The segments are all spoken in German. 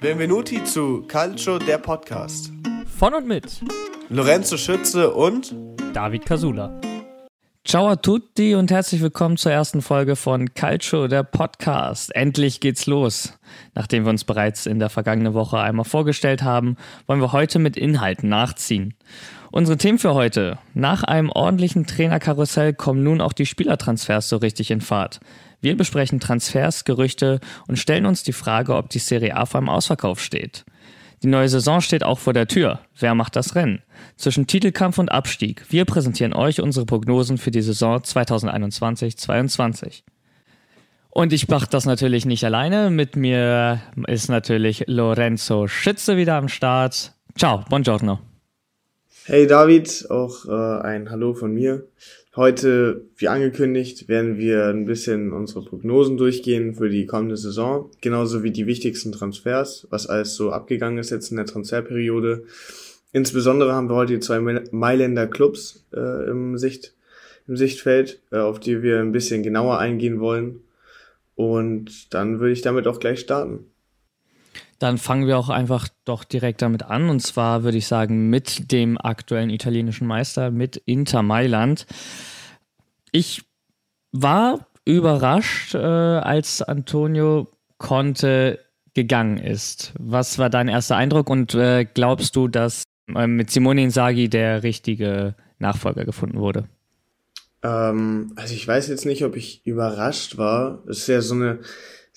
Benvenuti zu Calcio, der Podcast. Von und mit Lorenzo Schütze und David Casula. Ciao a tutti und herzlich willkommen zur ersten Folge von Calcio, der Podcast. Endlich geht's los. Nachdem wir uns bereits in der vergangenen Woche einmal vorgestellt haben, wollen wir heute mit Inhalten nachziehen. Unsere Themen für heute. Nach einem ordentlichen Trainerkarussell kommen nun auch die Spielertransfers so richtig in Fahrt. Wir besprechen Transfers, Gerüchte und stellen uns die Frage, ob die Serie A vor einem Ausverkauf steht. Die neue Saison steht auch vor der Tür. Wer macht das Rennen? Zwischen Titelkampf und Abstieg. Wir präsentieren euch unsere Prognosen für die Saison 2021-22. Und ich mache das natürlich nicht alleine. Mit mir ist natürlich Lorenzo Schütze wieder am Start. Ciao, buongiorno. Hey David, auch äh, ein Hallo von mir. Heute, wie angekündigt, werden wir ein bisschen unsere Prognosen durchgehen für die kommende Saison, genauso wie die wichtigsten Transfers, was alles so abgegangen ist jetzt in der Transferperiode. Insbesondere haben wir heute die zwei Mailänder Clubs äh, im, Sicht, im Sichtfeld, äh, auf die wir ein bisschen genauer eingehen wollen. Und dann würde ich damit auch gleich starten. Dann fangen wir auch einfach doch direkt damit an. Und zwar würde ich sagen mit dem aktuellen italienischen Meister, mit Inter Mailand. Ich war überrascht, äh, als Antonio Conte gegangen ist. Was war dein erster Eindruck und äh, glaubst du, dass äh, mit Simone Inzaghi der richtige Nachfolger gefunden wurde? Ähm, also ich weiß jetzt nicht, ob ich überrascht war. Es ist ja so eine,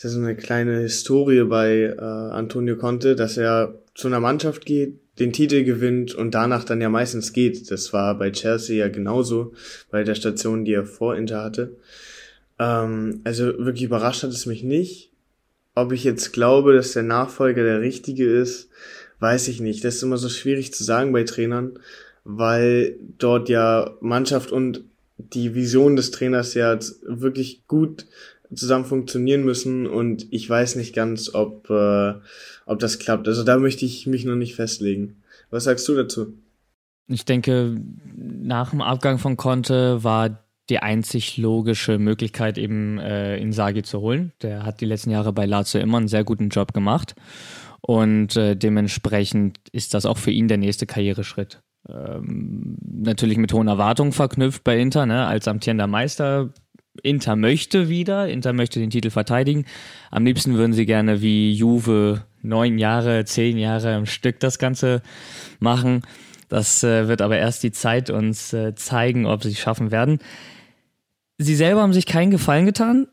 ist ja so eine kleine Historie bei äh, Antonio Conte, dass er zu einer Mannschaft geht, den Titel gewinnt und danach dann ja meistens geht. Das war bei Chelsea ja genauso, bei der Station, die er vor Inter hatte. Ähm, also wirklich überrascht hat es mich nicht. Ob ich jetzt glaube, dass der Nachfolger der richtige ist, weiß ich nicht. Das ist immer so schwierig zu sagen bei Trainern, weil dort ja Mannschaft und die Vision des Trainers ja wirklich gut zusammen funktionieren müssen und ich weiß nicht ganz, ob, äh, ob das klappt. Also da möchte ich mich noch nicht festlegen. Was sagst du dazu? Ich denke, nach dem Abgang von Conte war die einzig logische Möglichkeit, eben äh, Insagi zu holen. Der hat die letzten Jahre bei Lazio immer einen sehr guten Job gemacht. Und äh, dementsprechend ist das auch für ihn der nächste Karriereschritt. Ähm, natürlich mit hohen Erwartungen verknüpft bei Inter, ne? als amtierender Meister Inter möchte wieder, Inter möchte den Titel verteidigen. Am liebsten würden sie gerne wie Juve neun Jahre, zehn Jahre im Stück das Ganze machen. Das äh, wird aber erst die Zeit uns äh, zeigen, ob sie es schaffen werden. Sie selber haben sich keinen Gefallen getan.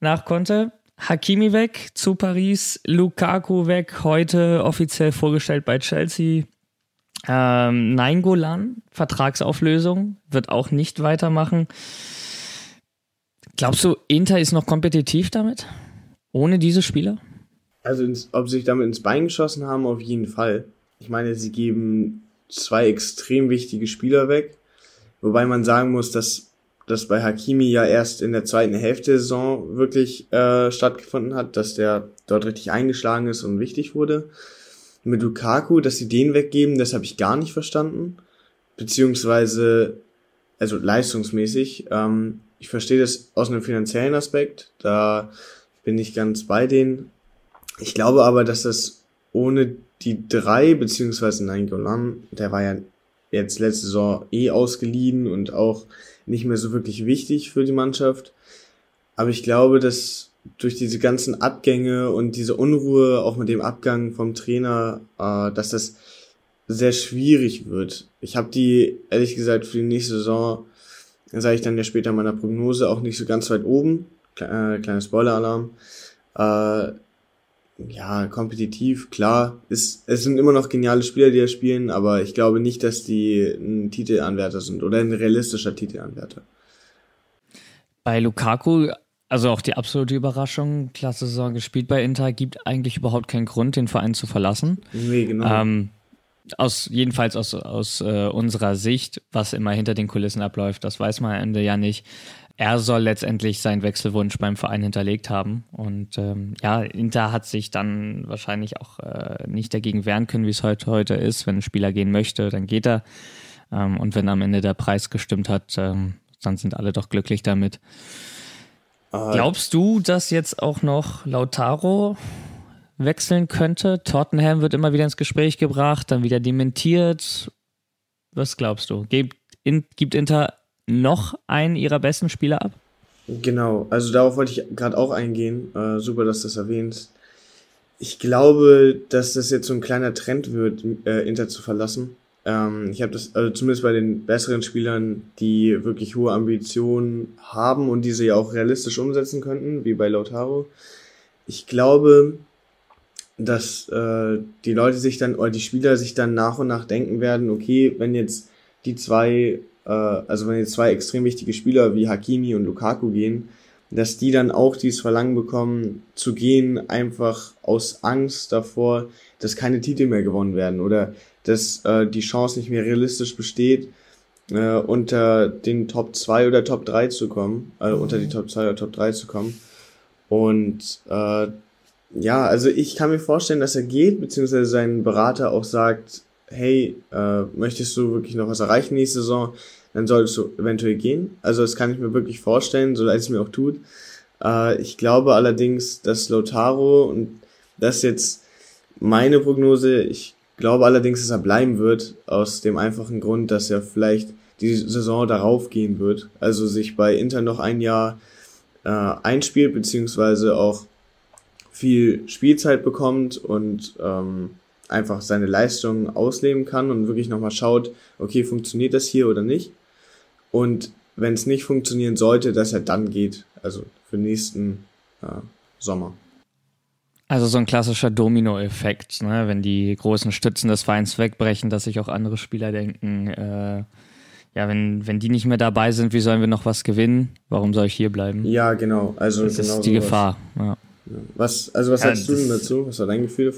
Nach Conte. Hakimi weg zu Paris, Lukaku weg, heute offiziell vorgestellt bei Chelsea. Ähm, Nainggolan, Vertragsauflösung, wird auch nicht weitermachen. Glaubst du, Inter ist noch kompetitiv damit? Ohne diese Spieler? Also, ins, ob sie sich damit ins Bein geschossen haben, auf jeden Fall. Ich meine, sie geben zwei extrem wichtige Spieler weg. Wobei man sagen muss, dass das bei Hakimi ja erst in der zweiten Hälfte der Saison wirklich äh, stattgefunden hat, dass der dort richtig eingeschlagen ist und wichtig wurde. Mit Lukaku, dass sie den weggeben, das habe ich gar nicht verstanden. Beziehungsweise, also leistungsmäßig. Ähm, ich verstehe das aus einem finanziellen Aspekt, da bin ich ganz bei denen. Ich glaube aber, dass das ohne die drei, beziehungsweise nein, Golan, der war ja jetzt letzte Saison eh ausgeliehen und auch nicht mehr so wirklich wichtig für die Mannschaft. Aber ich glaube, dass durch diese ganzen Abgänge und diese Unruhe, auch mit dem Abgang vom Trainer, äh, dass das sehr schwierig wird. Ich habe die, ehrlich gesagt, für die nächste Saison sage ich dann ja später in meiner Prognose, auch nicht so ganz weit oben. Kle äh, kleiner Spoiler-Alarm. Äh, ja, kompetitiv, klar. Ist, es sind immer noch geniale Spieler, die da spielen, aber ich glaube nicht, dass die ein Titelanwärter sind oder ein realistischer Titelanwärter. Bei Lukaku, also auch die absolute Überraschung, klasse Saison gespielt bei Inter, gibt eigentlich überhaupt keinen Grund, den Verein zu verlassen. Nee, genau. Ähm, aus jedenfalls aus, aus äh, unserer Sicht, was immer hinter den Kulissen abläuft, das weiß man am Ende ja nicht. Er soll letztendlich seinen Wechselwunsch beim Verein hinterlegt haben. Und ähm, ja, Inter hat sich dann wahrscheinlich auch äh, nicht dagegen wehren können, wie es heute, heute ist. Wenn ein Spieler gehen möchte, dann geht er. Ähm, und wenn am Ende der Preis gestimmt hat, ähm, dann sind alle doch glücklich damit. Glaubst du, dass jetzt auch noch Lautaro wechseln könnte. Tottenham wird immer wieder ins Gespräch gebracht, dann wieder dementiert. Was glaubst du? Gibt, gibt Inter noch einen ihrer besten Spieler ab? Genau, also darauf wollte ich gerade auch eingehen. Äh, super, dass du das erwähnst. Ich glaube, dass das jetzt so ein kleiner Trend wird, äh, Inter zu verlassen. Ähm, ich habe das, also zumindest bei den besseren Spielern, die wirklich hohe Ambitionen haben und diese ja auch realistisch umsetzen könnten, wie bei Lautaro. Ich glaube, dass äh, die Leute sich dann, oder die Spieler sich dann nach und nach denken werden, okay, wenn jetzt die zwei, äh, also wenn jetzt zwei extrem wichtige Spieler wie Hakimi und Lukaku gehen, dass die dann auch dieses Verlangen bekommen, zu gehen, einfach aus Angst davor, dass keine Titel mehr gewonnen werden oder dass äh, die Chance nicht mehr realistisch besteht, äh, unter den Top 2 oder Top 3 zu kommen, äh, unter die Top 2 oder Top 3 zu kommen. Und äh, ja, also ich kann mir vorstellen, dass er geht, beziehungsweise sein Berater auch sagt, hey, äh, möchtest du wirklich noch was erreichen nächste Saison, dann solltest du eventuell gehen. Also das kann ich mir wirklich vorstellen, so leid es mir auch tut. Äh, ich glaube allerdings, dass Lotaro, und das ist jetzt meine Prognose, ich glaube allerdings, dass er bleiben wird, aus dem einfachen Grund, dass er vielleicht die Saison darauf gehen wird. Also sich bei Inter noch ein Jahr äh, einspielt, beziehungsweise auch viel Spielzeit bekommt und ähm, einfach seine Leistung ausleben kann und wirklich nochmal schaut, okay, funktioniert das hier oder nicht? Und wenn es nicht funktionieren sollte, dass er dann geht, also für nächsten äh, Sommer. Also so ein klassischer Domino-Effekt, ne? wenn die großen Stützen des Vereins wegbrechen, dass sich auch andere Spieler denken, äh, ja, wenn, wenn die nicht mehr dabei sind, wie sollen wir noch was gewinnen? Warum soll ich hier bleiben? Ja, genau. Also das genau ist die sowas. Gefahr. Ja. Was, also was Ja, sagst du denn dazu? Was war dein Gefühl?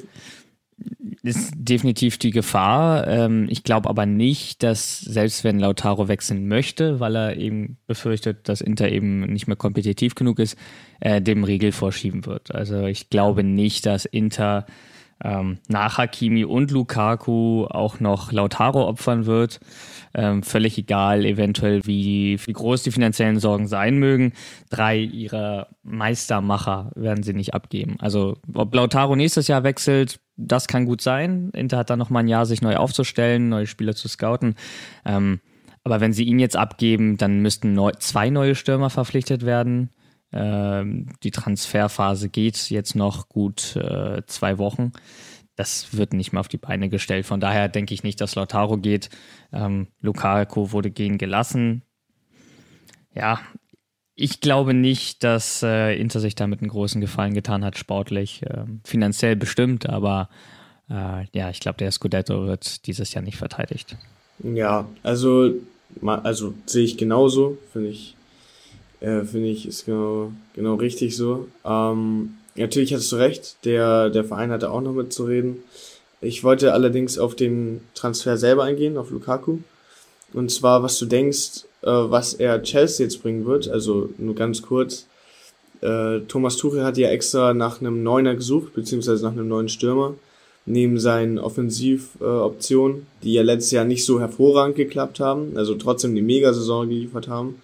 ist definitiv die Gefahr. Ähm, ich glaube aber nicht, dass selbst wenn Lautaro wechseln möchte, weil er eben befürchtet, dass Inter eben nicht mehr kompetitiv genug ist, dem Riegel vorschieben wird. Also ich glaube nicht, dass Inter ähm, nach Hakimi und Lukaku auch noch Lautaro opfern wird. Ähm, völlig egal, eventuell, wie, wie groß die finanziellen Sorgen sein mögen. Drei ihrer Meistermacher werden sie nicht abgeben. Also, ob Lautaro nächstes Jahr wechselt, das kann gut sein. Inter hat dann noch mal ein Jahr, sich neu aufzustellen, neue Spieler zu scouten. Ähm, aber wenn sie ihn jetzt abgeben, dann müssten neu, zwei neue Stürmer verpflichtet werden. Ähm, die Transferphase geht jetzt noch gut äh, zwei Wochen. Das wird nicht mehr auf die Beine gestellt. Von daher denke ich nicht, dass Lautaro geht. Ähm, Lukaku wurde gehen gelassen. Ja, ich glaube nicht, dass äh, Inter sich damit einen großen Gefallen getan hat, sportlich. Ähm, finanziell bestimmt, aber äh, ja, ich glaube, der Scudetto wird dieses Jahr nicht verteidigt. Ja, also, also sehe ich genauso, finde ich, äh, finde ich, ist genau, genau richtig so. Ähm, natürlich hattest du recht, der, der Verein hatte auch noch mitzureden. Ich wollte allerdings auf den Transfer selber eingehen, auf Lukaku. Und zwar, was du denkst, äh, was er Chelsea jetzt bringen wird. Also nur ganz kurz. Äh, Thomas Tuchel hat ja extra nach einem Neuner gesucht, beziehungsweise nach einem neuen Stürmer. Neben seinen Offensivoptionen, äh, die ja letztes Jahr nicht so hervorragend geklappt haben, also trotzdem die Megasaison geliefert haben.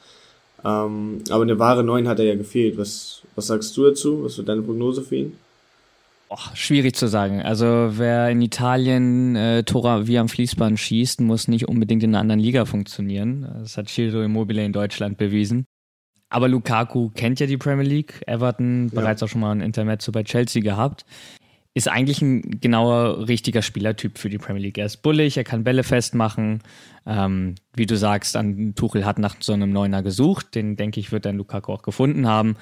Ähm, aber eine wahre Neun hat er ja gefehlt. Was, was sagst du dazu? Was wird deine Prognose für ihn? Boah, schwierig zu sagen. Also wer in Italien äh, Tora wie am Fließband schießt, muss nicht unbedingt in einer anderen Liga funktionieren. Das hat Ciro Immobile in Deutschland bewiesen. Aber Lukaku kennt ja die Premier League. Everton Ja. bereits auch schon mal ein Intermezzo bei Chelsea gehabt. Ist eigentlich ein genauer, richtiger Spielertyp für die Premier League. Er ist bullig, er kann Bälle festmachen. Ähm, wie du sagst, an Tuchel hat nach so einem Neuner gesucht. Den, denke ich, wird dann Lukaku auch gefunden haben.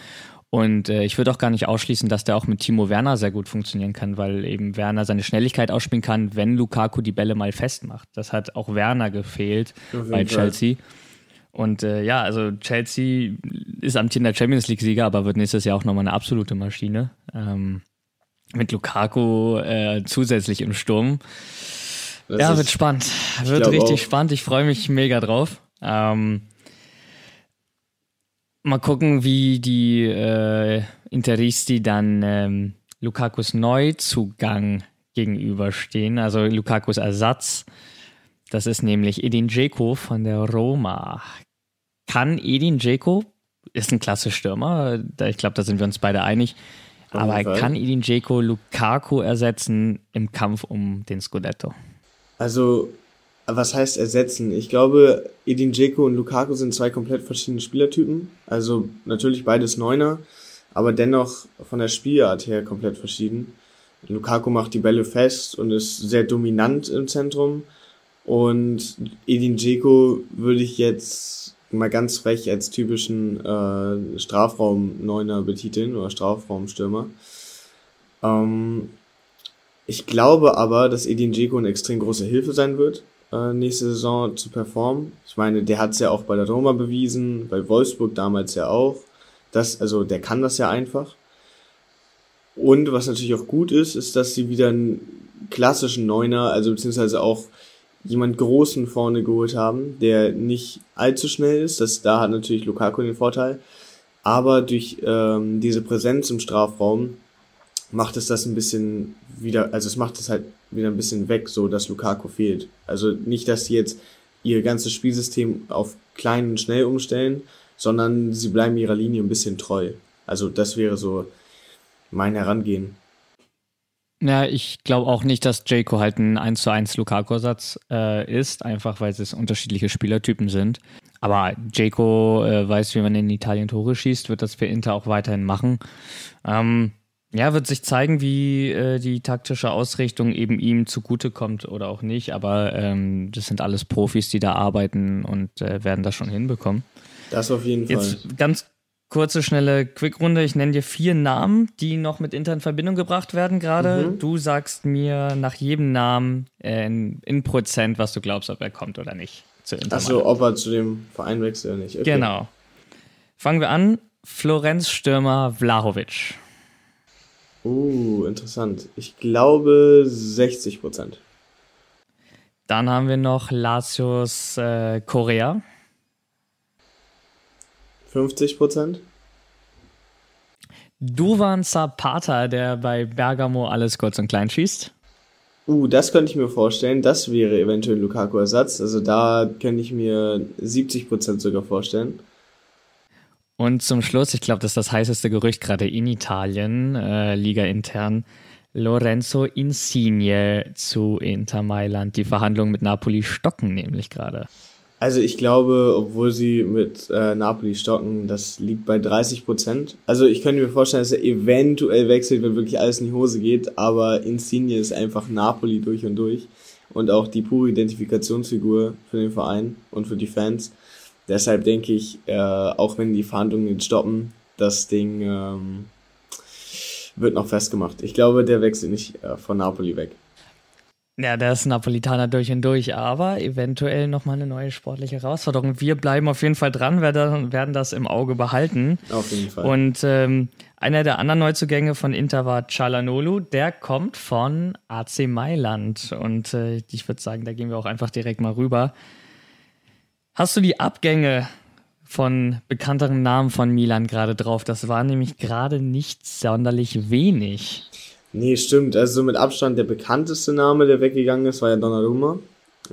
Und äh, ich würde auch gar nicht ausschließen, dass der auch mit Timo Werner sehr gut funktionieren kann, weil eben Werner seine Schnelligkeit ausspielen kann, wenn Lukaku die Bälle mal festmacht. Das hat auch Werner gefehlt bei. Chelsea. Und äh, ja, also Chelsea ist amtierender Champions League-Sieger, aber wird nächstes Jahr auch nochmal eine absolute Maschine. Ähm, mit Lukaku äh, zusätzlich im Sturm. Das ja, wird spannend. Wird richtig auch. spannend. Ich freue mich mega drauf. Ähm, mal gucken, wie die äh, Interisti dann ähm, Lukakus Neuzugang gegenüberstehen. Also Lukakus Ersatz. Das ist nämlich Edin Dzeko von der Roma. Kann Edin Dzeko, ist ein klasse Stürmer, ich glaube, da sind wir uns beide einig, Aber kann Edin Dzeko Lukaku ersetzen im Kampf um den Scudetto? Also, was heißt ersetzen? Ich glaube, Edin Dzeko und Lukaku sind zwei komplett verschiedene Spielertypen. Also natürlich beides Neuner, aber dennoch von der Spielart her komplett verschieden. Lukaku macht die Bälle fest und ist sehr dominant im Zentrum. Und Edin Dzeko würde ich jetzt mal ganz frech als typischen äh, Strafraum-Neuner betiteln oder Strafraumstürmer. Ähm, ich glaube aber, dass Edin Dzeko eine extrem große Hilfe sein wird, äh, nächste Saison zu performen. Ich meine, der hat es ja auch bei der Roma bewiesen, bei Wolfsburg damals ja auch. Das, also der kann das ja einfach. Und was natürlich auch gut ist, ist, dass sie wieder einen klassischen Neuner, also beziehungsweise auch jemand Großen vorne geholt haben, der nicht allzu schnell ist. Das, da hat natürlich Lukaku den Vorteil. Aber durch ähm, diese Präsenz im Strafraum macht es das ein bisschen wieder, also es macht es halt wieder ein bisschen weg, so dass Lukaku fehlt. Also nicht, dass sie jetzt ihr ganzes Spielsystem auf klein und schnell umstellen, sondern sie bleiben ihrer Linie ein bisschen treu. Also das wäre so mein Herangehen. Ja, ich glaube auch nicht, dass Jayco halt ein 1 zu 1 Lukaku-Satz äh, ist, einfach weil es unterschiedliche Spielertypen sind. Aber Jayco äh, weiß, wie man in Italien Tore schießt, wird das für Inter auch weiterhin machen. Ähm, ja, wird sich zeigen, wie äh, die taktische Ausrichtung eben ihm zugutekommt oder auch nicht. Aber ähm, das sind alles Profis, die da arbeiten und äh, werden das schon hinbekommen. Das auf jeden Fall. Jetzt ganz kurze, schnelle Quickrunde. Ich nenne dir vier Namen, die noch mit Inter in Verbindung gebracht werden gerade. Mhm. Du sagst mir nach jedem Namen äh, in, in, Prozent, was du glaubst, ob er kommt oder nicht zu Inter. Achso, ob er zu dem Verein wechselt oder nicht. Okay. Genau. Fangen wir an. Florenz-Stürmer Vlahovic. Uh, interessant. Ich glaube 60 Prozent. Dann haben wir noch Lazios äh, Korea. 50 Prozent. Duvan Zapata, der bei Bergamo alles kurz und klein schießt. Uh, das könnte ich mir vorstellen. Das wäre eventuell Lukaku-Ersatz. Also da könnte ich mir 70 Prozent sogar vorstellen. Und zum Schluss, ich glaube, das ist das heißeste Gerücht gerade in Italien, äh, Liga intern, Lorenzo Insigne zu Inter Mailand. Die Verhandlungen mit Napoli stocken nämlich gerade. Also ich glaube, obwohl sie mit äh, Napoli stocken, das liegt bei 30 Prozent. Also ich könnte mir vorstellen, dass er eventuell wechselt, wenn wirklich alles in die Hose geht, aber Insigne ist einfach Napoli durch und durch und auch die pure Identifikationsfigur für den Verein und für die Fans. Deshalb denke ich, äh, auch wenn die Verhandlungen jetzt stoppen, das Ding ähm, wird noch festgemacht. Ich glaube, der wechselt nicht äh, von Napoli weg. Ja, der ist Napolitaner durch und durch, aber eventuell nochmal eine neue sportliche Herausforderung. Wir bleiben auf jeden Fall dran, werden, das im Auge behalten. Auf jeden Fall. Und ähm, einer der anderen Neuzugänge von Inter war Cialanolu, der kommt von AC Mailand. Und äh, ich würde sagen, da gehen wir auch einfach direkt mal rüber. Hast du die Abgänge von bekannteren Namen von Milan gerade drauf? Das war nämlich gerade nicht sonderlich wenig. Nee, stimmt. Also mit Abstand der bekannteste Name, der weggegangen ist, war ja Donnarumma.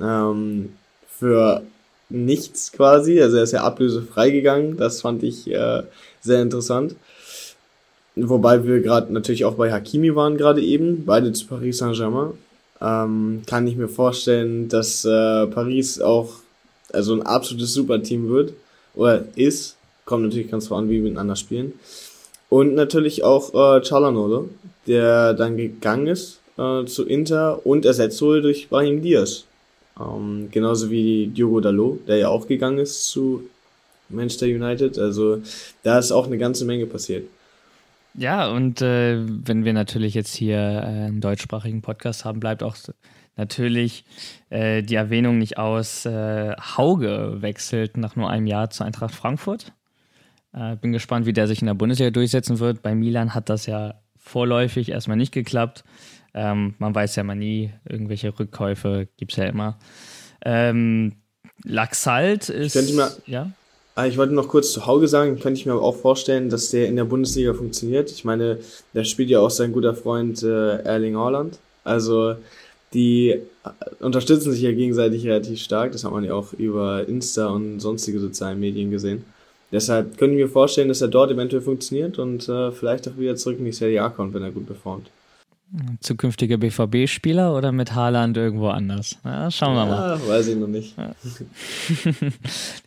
Ähm, für nichts quasi. Also er ist ja ablösefrei gegangen. Das fand ich äh, sehr interessant. Wobei wir gerade natürlich auch bei Hakimi waren gerade eben, beide zu Paris Saint-Germain. Ähm, kann ich mir vorstellen, dass äh, Paris auch also ein absolutes Superteam wird oder ist. Kommt natürlich ganz voran, wie wir miteinander spielen. Und natürlich auch äh, Chalanolo, der dann gegangen ist äh, zu Inter und ersetzt wurde durch Brahim Diaz. Ähm, genauso wie Diogo Dalot, der ja auch gegangen ist zu Manchester United. Also da ist auch eine ganze Menge passiert. Ja, und äh, wenn wir natürlich jetzt hier äh, einen deutschsprachigen Podcast haben, bleibt auch natürlich äh, die Erwähnung nicht aus. Äh, Hauge wechselt nach nur einem Jahr zu Eintracht Frankfurt. Äh, bin gespannt, wie der sich in der Bundesliga durchsetzen wird. Bei Milan hat das ja vorläufig erstmal nicht geklappt. Ähm, man weiß ja mal nie, irgendwelche Rückkäufe gibt es ja immer. Ähm, Laxalt ist. Ich, mir, ja? Ah, ich wollte noch kurz zu Hauge sagen, könnte ich mir aber auch vorstellen, dass der in der Bundesliga funktioniert. Ich meine, da spielt ja auch sein guter Freund äh, Erling Haaland. Also die äh, unterstützen sich ja gegenseitig relativ stark. Das hat man ja auch über Insta und sonstige sozialen Medien gesehen. Deshalb können wir vorstellen, dass er dort eventuell funktioniert und äh, vielleicht auch wieder zurück in die Serie A kommt, wenn er gut performt. Zukünftiger BVB-Spieler oder mit Haaland irgendwo anders? Ja, schauen wir ja, mal. Weiß ich noch nicht. Ja.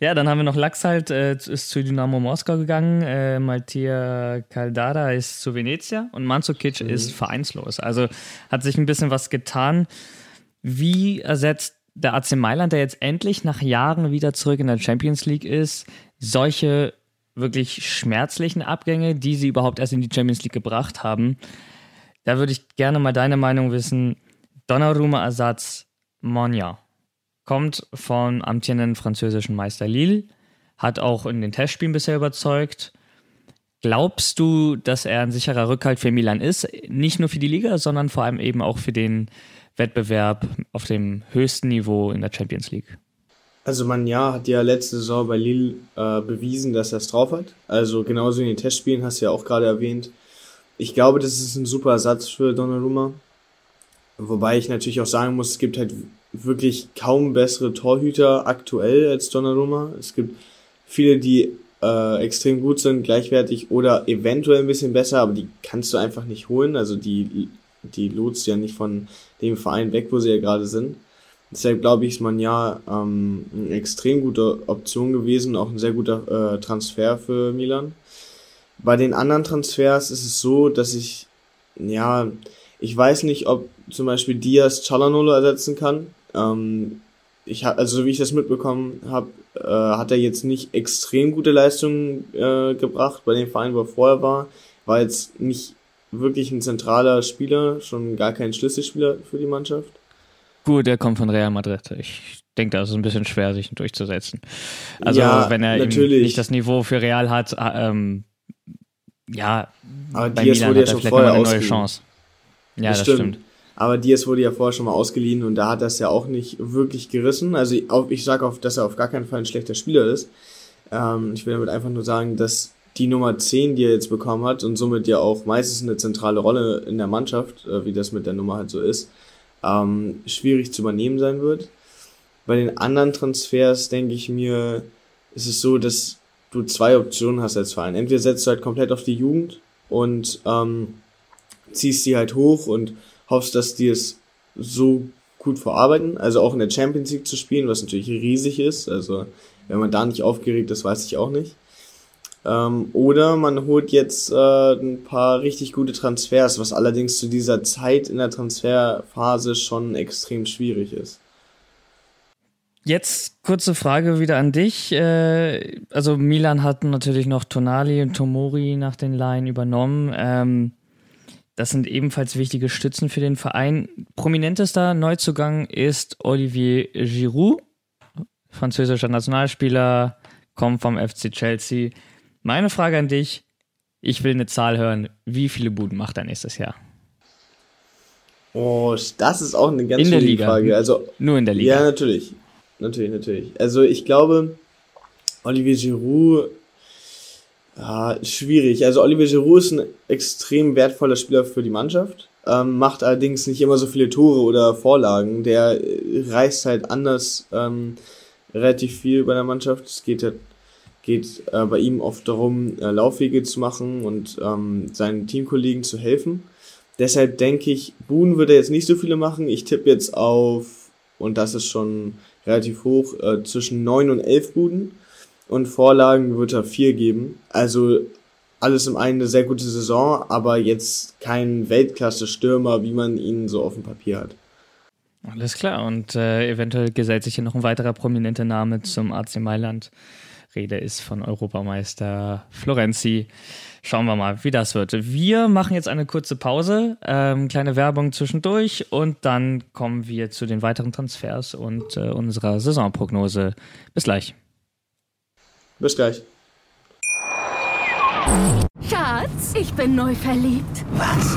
ja, dann haben wir noch Lachs halt, äh, ist zu Dynamo Moskau gegangen, äh, Maltia Caldara ist zu Venezia und Manzukic mhm. ist vereinslos. Also hat sich ein bisschen was getan. Wie ersetzt der AC Mailand, der jetzt endlich nach Jahren wieder zurück in der Champions League ist, solche wirklich schmerzlichen Abgänge, die sie überhaupt erst in die Champions League gebracht haben? Da würde ich gerne mal deine Meinung wissen. Donnarumma-Ersatz Monja kommt vom amtierenden französischen Meister Lille, hat auch in den Testspielen bisher überzeugt. Glaubst du, dass er ein sicherer Rückhalt für Milan ist? Nicht nur für die Liga, sondern vor allem eben auch für den Wettbewerb auf dem höchsten Niveau in der Champions League? Also Manja hat ja letzte Saison bei Lille äh, bewiesen, dass er es drauf hat. Also genauso in den Testspielen hast du ja auch gerade erwähnt, ich glaube, das ist ein super Ersatz für Donnarumma. Wobei ich natürlich auch sagen muss, es gibt halt wirklich kaum bessere Torhüter aktuell als Donnarumma. Es gibt viele, die äh, extrem gut sind, gleichwertig oder eventuell ein bisschen besser, aber die kannst du einfach nicht holen. Also die, die lotst ja nicht von dem Verein weg, wo sie ja gerade sind. Deshalb glaube ich, ist man ja ähm, eine extrem gute Option gewesen, auch ein sehr guter äh, Transfer für Milan. Bei den anderen Transfers ist es so, dass ich, ja, ich weiß nicht, ob zum Beispiel Diaz Chalanolo ersetzen kann. Ähm, ich hab, also so wie ich das mitbekommen habe, äh, hat er jetzt nicht extrem gute Leistungen äh, gebracht bei den Vereinen, wo er vorher war. War jetzt nicht wirklich ein zentraler Spieler, schon gar kein Schlüsselspieler für die Mannschaft. Gut, er kommt von Real Madrid. Ich denke, das ist ein bisschen schwer, sich durchzusetzen. Also ja, wenn er nicht das Niveau für Real hat, ähm, ja, aber bei Diaz Milan wurde ja schon vorher eine neue Chance. Ja, das, das stimmt. stimmt. Aber Diaz wurde ja vorher schon mal ausgeliehen und da hat das ja auch nicht wirklich gerissen. Also ich, ich sage auch, dass er auf gar keinen Fall ein schlechter Spieler ist. Ähm, ich will damit einfach nur sagen, dass die Nummer 10, die er jetzt bekommen hat und somit ja auch meistens eine zentrale Rolle in der Mannschaft, äh, wie das mit der Nummer halt so ist, ähm, schwierig zu übernehmen sein wird. Bei den anderen Transfers denke ich mir, ist es so, dass du zwei Optionen hast als Verein. Entweder setzt du halt komplett auf die Jugend und ähm, ziehst die halt hoch und hoffst, dass die es so gut verarbeiten, also auch in der Champions League zu spielen, was natürlich riesig ist. Also wenn man da nicht aufgeregt ist, weiß ich auch nicht. Ähm, oder man holt jetzt äh, ein paar richtig gute Transfers, was allerdings zu dieser Zeit in der Transferphase schon extrem schwierig ist. Jetzt kurze Frage wieder an dich. Äh, also Milan hat natürlich noch Tonali und Tomori nach den Laien übernommen. Ähm, das sind ebenfalls wichtige Stützen für den Verein. Prominentester Neuzugang ist Olivier Giroud, französischer Nationalspieler, kommt vom FC Chelsea. Meine Frage an dich, ich will eine Zahl hören. Wie viele Buden macht er nächstes Jahr? Oh, das ist auch eine ganz in der Liga. Frage. Also, Nur in der Liga. Ja, natürlich natürlich, natürlich. Also ich glaube, Olivier Giroud, ja, schwierig. Also Olivier Giroud ist ein extrem wertvoller Spieler für die Mannschaft, ähm, macht allerdings nicht immer so viele Tore oder Vorlagen. Der reißt halt anders ähm, relativ viel bei der Mannschaft. Es geht halt geht äh, bei ihm oft darum, äh, Laufwege zu machen und ähm, seinen Teamkollegen zu helfen. Deshalb denke ich, Boone würde jetzt nicht so viele machen. Ich tippe jetzt auf, und das ist schon relativ hoch, äh, zwischen 9 und 11 Buden. Und Vorlagen wird er 4 geben. Also alles im einen eine sehr gute Saison, aber jetzt kein Weltklasse-Stürmer, wie man ihn so auf dem Papier hat. Alles klar. Und äh, eventuell gesellt sich hier noch ein weiterer prominenter Name zum AC Mailand. Rede ist von Europameister Florenzi. Schauen wir mal, wie das wird. Wir machen jetzt eine kurze Pause, ähm, kleine Werbung zwischendurch und dann kommen wir zu den weiteren Transfers und äh, unserer Saisonprognose. Bis gleich. Bis gleich. Schatz, ich bin neu verliebt. Was?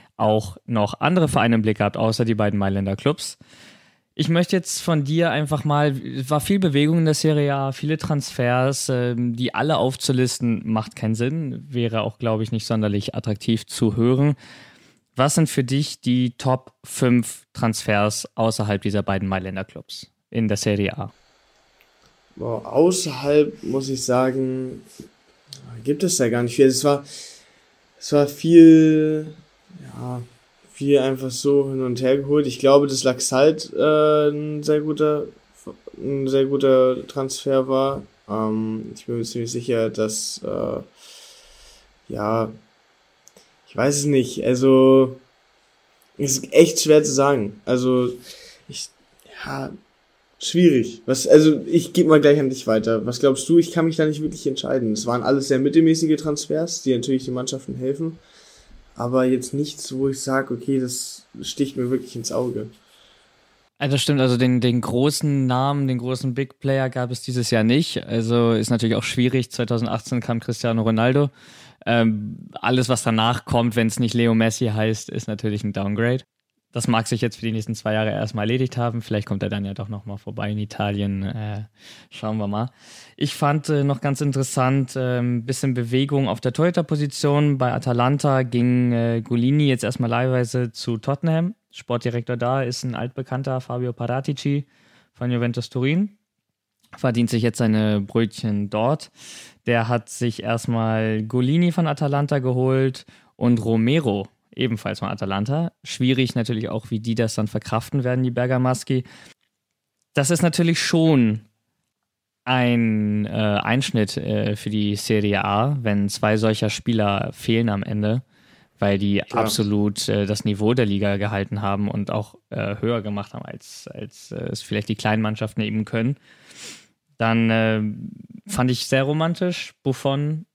auch noch andere Vereine im Blick gehabt, außer die beiden Mailänder Clubs. Ich möchte jetzt von dir einfach mal, es war viel Bewegung in der Serie A, viele Transfers, ähm, die alle aufzulisten, macht keinen Sinn, wäre auch, glaube ich, nicht sonderlich attraktiv zu hören. Was sind für dich die Top 5 Transfers außerhalb dieser beiden Mailänder Clubs in der Serie A? Boah, außerhalb muss ich sagen, gibt es da gar nicht viel. Es war, es war viel, ja, viel einfach so hin und her geholt. Ich glaube, dass Laxalt äh, ein sehr guter, ein sehr guter Transfer war. Ähm, ich bin mir ziemlich sicher, dass äh, ja ich weiß es nicht. Also, ist echt schwer zu sagen. Also, ich, ja, schwierig. Was, also, ich gebe mal gleich an dich weiter. Was glaubst du? Ich kann mich da nicht wirklich entscheiden. Es waren alles sehr mittelmäßige Transfers, die natürlich den Mannschaften helfen. Aber jetzt nichts, wo ich sage, okay, das sticht mir wirklich ins Auge. Also stimmt, also den, den großen Namen, den großen Big Player gab es dieses Jahr nicht. Also ist natürlich auch schwierig. 2018 kam Cristiano Ronaldo. Ähm, alles, was danach kommt, wenn es nicht Leo Messi heißt, ist natürlich ein Downgrade. Das mag sich jetzt für die nächsten zwei Jahre erstmal erledigt haben. Vielleicht kommt er dann ja doch nochmal vorbei in Italien. Äh, schauen wir mal. Ich fand äh, noch ganz interessant, ein äh, bisschen Bewegung auf der Torhüter-Position. Bei Atalanta ging äh, Golini jetzt erstmal leihweise zu Tottenham. Sportdirektor da ist ein altbekannter Fabio Paratici von Juventus Turin verdient sich jetzt seine Brötchen dort. Der hat sich erstmal Golini von Atalanta geholt und Romero ebenfalls von Atalanta. Schwierig natürlich auch, wie die das dann verkraften werden, die Bergamaschi. Das ist natürlich schon ein äh, Einschnitt äh, für die Serie A, wenn zwei solcher Spieler fehlen am Ende, weil die Klar. absolut äh, das Niveau der Liga gehalten haben und auch äh, höher gemacht haben, als, als äh, es vielleicht die kleinen Mannschaften eben können. Dann äh, fand ich sehr romantisch. Buffon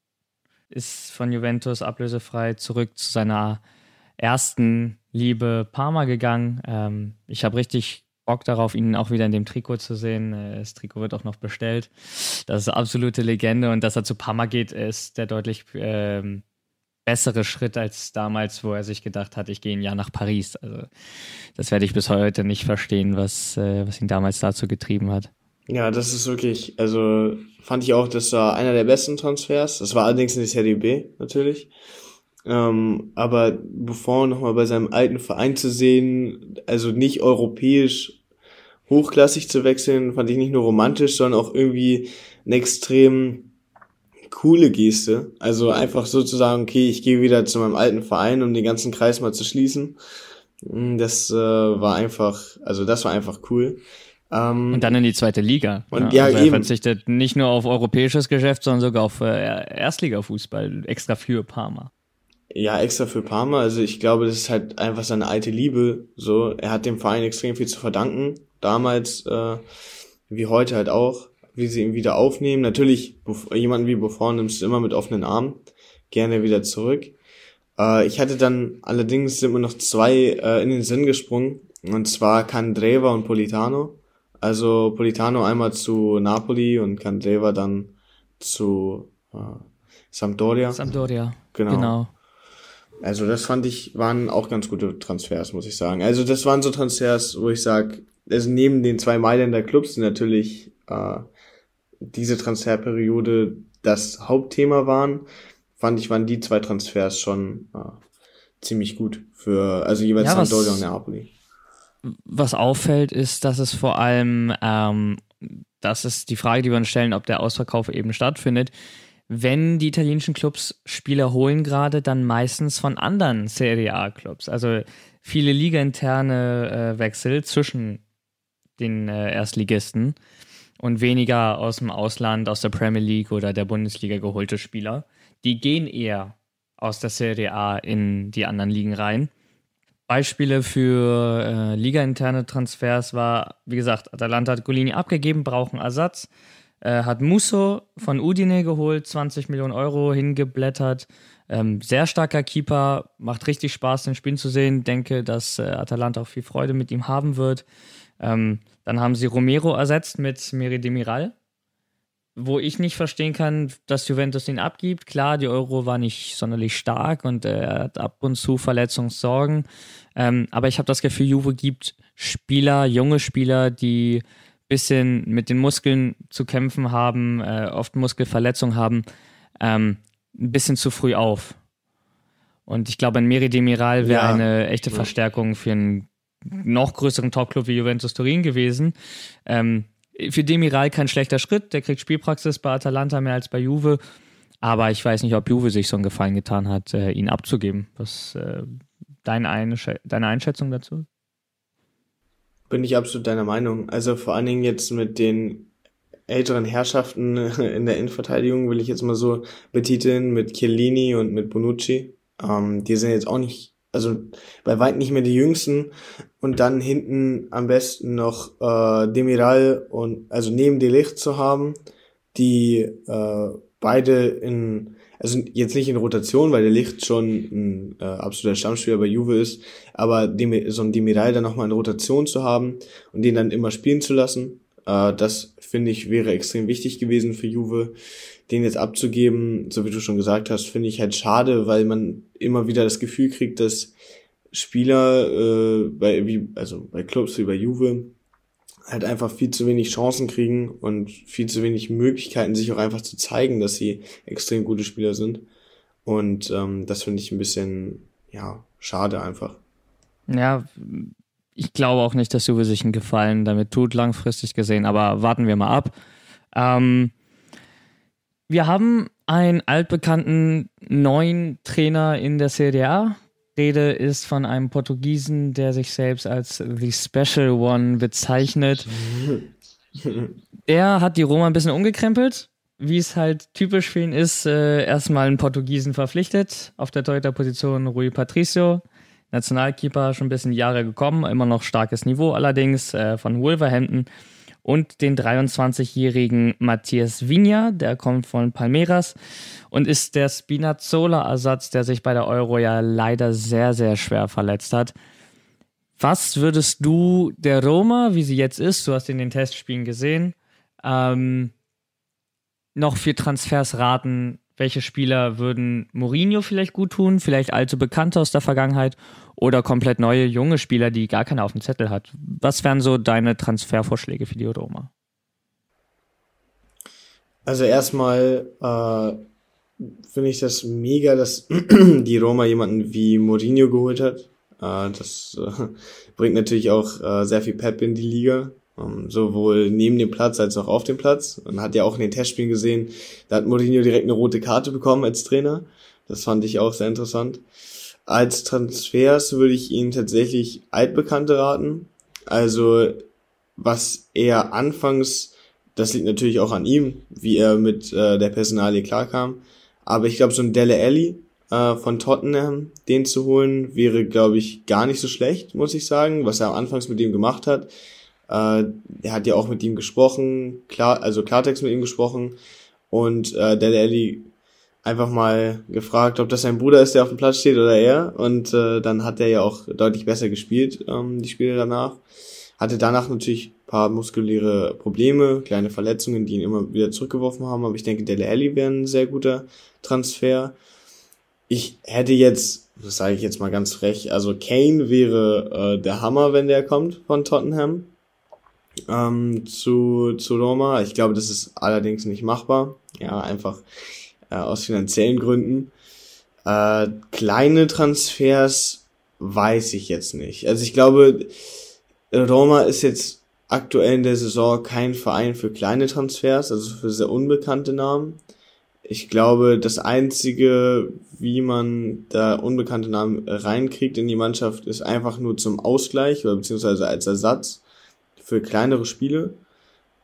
ist von Juventus ablösefrei zurück zu seiner ersten Liebe Parma gegangen. Ähm, ich habe richtig Bock darauf, ihn auch wieder in dem Trikot zu sehen. Äh, das Trikot wird auch noch bestellt. Das ist eine absolute Legende und dass er zu Parma geht, ist der deutlich ähm, bessere Schritt als damals, wo er sich gedacht hat, ich gehe ein Jahr nach Paris. Also das werde ich bis heute nicht verstehen, was, äh, was ihn damals dazu getrieben hat. Ja, das ist wirklich, also fand ich auch, das war einer der besten Transfers. Das war allerdings in die Serie B, natürlich. Ähm, aber Buffon nochmal bei seinem alten Verein zu sehen, also nicht europäisch hochklassig zu wechseln, fand ich nicht nur romantisch, sondern auch irgendwie eine extrem coole Geste. Also einfach so zu sagen, okay, ich gehe wieder zu meinem alten Verein, um den ganzen Kreis mal zu schließen. Das äh, war einfach, also das war einfach cool. Ähm, und dann in die zweite Liga. Und ja, also er eben. verzichtet nicht nur auf europäisches Geschäft, sondern sogar auf äh, Erstligafußball, extra für Parma. Ja, extra für Parma. Also ich glaube, das ist halt einfach seine alte Liebe. So, er hat dem Verein extrem viel zu verdanken. Damals, äh, wie heute halt auch, wie sie ihn wieder aufnehmen. Natürlich, jemanden wie Buffon nimmst du immer mit offenen Armen. Gerne wieder zurück. Äh, ich hatte dann allerdings sind mir noch zwei äh, in den Sinn gesprungen. Und zwar Candreva und Politano. Also Politano einmal zu Napoli und Candreva dann zu äh, Sampdoria. Sampdoria. Genau. genau. Also das fand ich, waren auch ganz gute Transfers, muss ich sagen. Also das waren so Transfers, wo ich sage, also neben den zwei Mailänder Clubs, die natürlich äh, diese Transferperiode das Hauptthema waren, fand ich, waren die zwei Transfers schon äh, ziemlich gut für, also jeweils ja, Sampdoria und Napoli was auffällt, ist, dass es vor allem, ähm, das ist die Frage, die wir uns stellen, ob der Ausverkauf eben stattfindet. Wenn die italienischen Clubs Spieler holen gerade, dann meistens von anderen Serie A-Clubs. Also viele ligainterne äh, Wechsel zwischen den äh, Erstligisten und weniger aus dem Ausland, aus der Premier League oder der Bundesliga geholte Spieler. Die gehen eher aus der Serie A in die anderen Ligen rein. Beispiele für äh, ligainterne Transfers war, wie gesagt, Atalanta hat Golini abgegeben, brauchen Ersatz. Äh, hat Musso von Udine geholt, 20 Millionen Euro hingeblättert. Ähm, sehr starker Keeper, macht richtig Spaß, den Spielen zu sehen. Denke, dass äh, Atalanta auch viel Freude mit ihm haben wird. Ähm, dann haben sie Romero ersetzt mit Meri Demiral, wo ich nicht verstehen kann, dass Juventus ihn abgibt. Klar, die Euro war nicht sonderlich stark und äh, er hat ab und zu Verletzungssorgen. Ähm, aber ich habe das Gefühl, Juve gibt Spieler, junge Spieler, die bisschen mit den Muskeln zu kämpfen haben, äh, oft Muskelverletzungen haben, ähm, ein bisschen zu früh auf. Und ich glaube, ein Meri Demiral wäre ja. eine echte Verstärkung für einen noch größeren Topclub wie Juventus Turin gewesen. Ähm, für Demiral kein schlechter Schritt. Der kriegt Spielpraxis bei Atalanta mehr als bei Juve. Aber ich weiß nicht, ob Juve sich so einen Gefallen getan hat, äh, ihn abzugeben. Was äh, deine, Einsch deine Einschätzung dazu? Bin ich absolut deiner Meinung. Also vor allen Dingen jetzt mit den älteren Herrschaften in der Innenverteidigung will ich jetzt mal so betiteln mit Chiellini und mit Bonucci. Ähm, die sind jetzt auch nicht, also bei weit nicht mehr die jüngsten. Und dann hinten am besten noch äh, Demiral und also neben Delicht zu haben, die äh, beide in also jetzt nicht in Rotation, weil der Licht schon ein äh, absoluter Stammspieler bei Juve ist, aber dem, so ein Demiral dann nochmal in Rotation zu haben und den dann immer spielen zu lassen, äh, das finde ich wäre extrem wichtig gewesen für Juve. Den jetzt abzugeben, so wie du schon gesagt hast, finde ich halt schade, weil man immer wieder das Gefühl kriegt, dass Spieler äh, bei wie also bei Clubs wie bei Juve halt einfach viel zu wenig Chancen kriegen und viel zu wenig Möglichkeiten, sich auch einfach zu zeigen, dass sie extrem gute Spieler sind. Und ähm, das finde ich ein bisschen, ja, schade einfach. Ja, ich glaube auch nicht, dass Juve sich einen Gefallen damit tut, langfristig gesehen, aber warten wir mal ab. Ähm, wir haben einen altbekannten neuen Trainer in der Serie A, Rede ist von einem Portugiesen, der sich selbst als The Special One bezeichnet. er hat die Roma ein bisschen umgekrempelt, wie es halt typisch für ihn ist. Äh, erstmal einen Portugiesen verpflichtet, auf der Torhüter-Position Rui Patricio. Nationalkeeper, schon ein bisschen Jahre gekommen, immer noch starkes Niveau allerdings, äh, von Wolverhampton und den 23-jährigen Matthias Vigna, der kommt von Palmeiras und ist der Spinazzola-Ersatz, der sich bei der Euro ja leider sehr, sehr schwer verletzt hat. Was würdest du der Roma, wie sie jetzt ist, du hast in den Testspielen gesehen, ähm, noch für Transfers raten? Welche Spieler würden Mourinho vielleicht gut tun? Vielleicht alte Bekannte aus der Vergangenheit? Oder komplett neue junge Spieler, die gar keiner auf dem Zettel hat. Was wären so deine Transfervorschläge für die Roma? Also erstmal äh, finde ich das mega, dass die Roma jemanden wie Mourinho geholt hat. Äh, das äh, bringt natürlich auch äh, sehr viel Pep in die Liga. Um, ähm, sowohl neben dem Platz als auch auf dem Platz. Man hat ja auch in den Testspielen gesehen, da hat Mourinho direkt eine rote Karte bekommen als Trainer. Das fand ich auch sehr interessant. Als Transfers würde ich Ihnen tatsächlich Altbekannte raten. Also was er anfangs, das liegt natürlich auch an ihm, wie er mit äh, der Personalie klarkam. Aber ich glaube, so ein Dele Alli äh, von Tottenham, den zu holen, wäre, glaube ich, gar nicht so schlecht, muss ich sagen, was er anfangs mit ihm gemacht hat. Äh, er hat ja auch mit ihm gesprochen, klar, also Klartext mit ihm gesprochen. Und äh, Dele Alli einfach mal gefragt, ob das sein Bruder ist, der auf dem Platz steht oder er. Und äh, dann hat er ja auch deutlich besser gespielt, ähm, die Spiele danach. Hatte danach natürlich paar muskuläre Probleme, kleine Verletzungen, die ihn immer wieder zurückgeworfen haben. Aber ich denke, Dele Alli wäre ein sehr guter Transfer. Ich hätte jetzt, das sage ich jetzt mal ganz frech, also Kane wäre äh, der Hammer, wenn der kommt von Tottenham ähm, zu, zu Roma. Ich glaube, das ist allerdings nicht machbar. Ja, einfach äh, aus finanziellen Gründen. Äh, kleine Transfers weiß ich jetzt nicht. Also ich glaube, Roma ist jetzt aktuell in der Saison kein Verein für kleine Transfers, also für sehr unbekannte Namen. Ich glaube, das einzige, wie man da unbekannte Namen reinkriegt in die Mannschaft, ist einfach nur zum Ausgleich oder beziehungsweise als Ersatz für kleinere Spiele.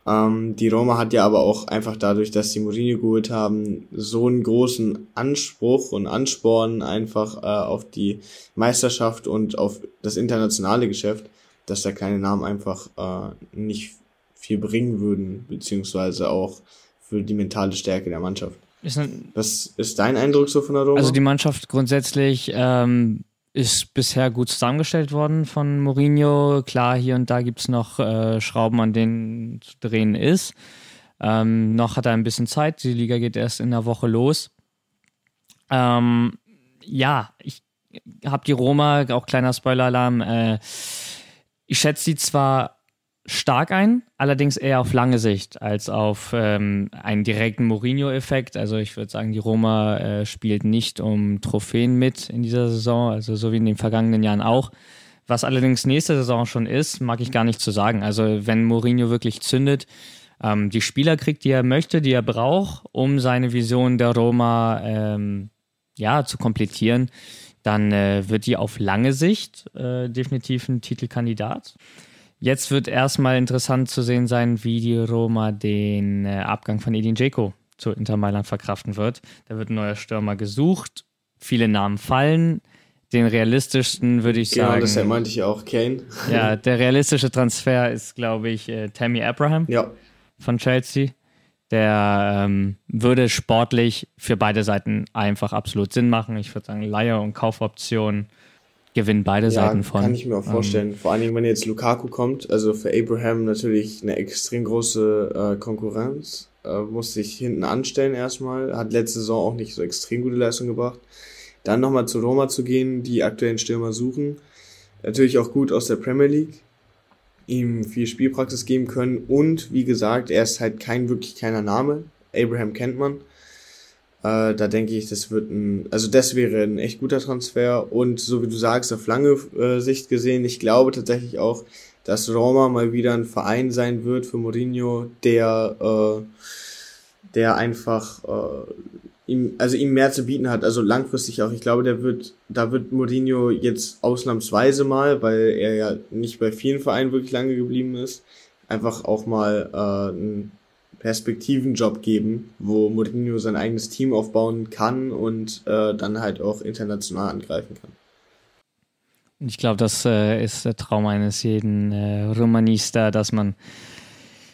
Ähm, die Roma hat ja aber auch einfach dadurch, dass sie Mourinho geholt haben, so einen großen Anspruch und Ansporn einfach äh, auf die Meisterschaft und auf das internationale Geschäft, dass da kleine Namen einfach äh, nicht viel bringen würden, beziehungsweise auch für die mentale Stärke der Mannschaft. Ist Was ist dein Eindruck so von der Roma? Also die Mannschaft grundsätzlich ähm, ist bisher gut zusammengestellt worden von Mourinho. Klar, hier und da gibt es noch äh, Schrauben, an denen zu drehen ist. Ähm, noch hat er ein bisschen Zeit. Die Liga geht erst in der Woche los. Ähm, ja, ich habe die Roma, auch kleiner Spoiler-Alarm, äh, ich schätze sie zwar stark ein, allerdings eher auf lange Sicht als auf ähm, einen direkten Mourinho-Effekt. Also ich würde sagen, die Roma äh, spielt nicht um Trophäen mit in dieser Saison, also so wie in den vergangenen Jahren auch. Was allerdings nächste Saison schon ist, mag ich gar nicht zu sagen. Also wenn Mourinho wirklich zündet, ähm, die Spieler kriegt, die er möchte, die er braucht, um seine Vision der Roma ähm, ja, zu komplettieren, dann äh, wird die auf lange Sicht äh, definitiv ein Titelkandidat. Jetzt wird erstmal interessant zu sehen sein, wie die Roma den äh, Abgang von Edin Dzeko zu Inter Mailand verkraften wird. Da wird ein neuer Stürmer gesucht. Viele Namen fallen. Den realistischsten würde ich genau, sagen. Genau, das meinte ich auch, Kane. Ja, der realistische Transfer ist, glaube ich, äh, Tammy Abraham ja. von Chelsea. Der ähm, würde sportlich für beide Seiten einfach absolut Sinn machen. Ich würde sagen, Leihe und Kaufoption gewinnen beide ja, Seiten von. Kann ich mir auch vorstellen. Ähm, Vor allen Dingen, wenn jetzt Lukaku kommt, also für Abraham natürlich eine extrem große äh, Konkurrenz. Äh, muss sich hinten anstellen erstmal. Hat letzte Saison auch nicht so extrem gute Leistung gebracht. Dann nochmal zu Roma zu gehen, die aktuellen Stürmer suchen. Natürlich auch gut aus der Premier League. Ihm viel Spielpraxis geben können. Und wie gesagt, er ist halt kein wirklich keiner Name. Abraham kennt man. Äh, da denke ich, das wird ein, also das wäre ein echt guter Transfer und so wie du sagst, auf lange äh, Sicht gesehen, ich glaube tatsächlich auch, dass Roma mal wieder ein Verein sein wird für Mourinho, der, äh, der einfach äh, ihm, also ihm mehr zu bieten hat, also langfristig auch. Ich glaube, der wird, da wird Mourinho jetzt ausnahmsweise mal, weil er ja nicht bei vielen Vereinen wirklich lange geblieben ist, einfach auch mal äh, ein Perspektivenjob geben, wo Mourinho sein eigenes Team aufbauen kann und äh, dann halt auch international angreifen kann. Ich glaube, das äh, ist der Traum eines jeden äh, Romanista, dass man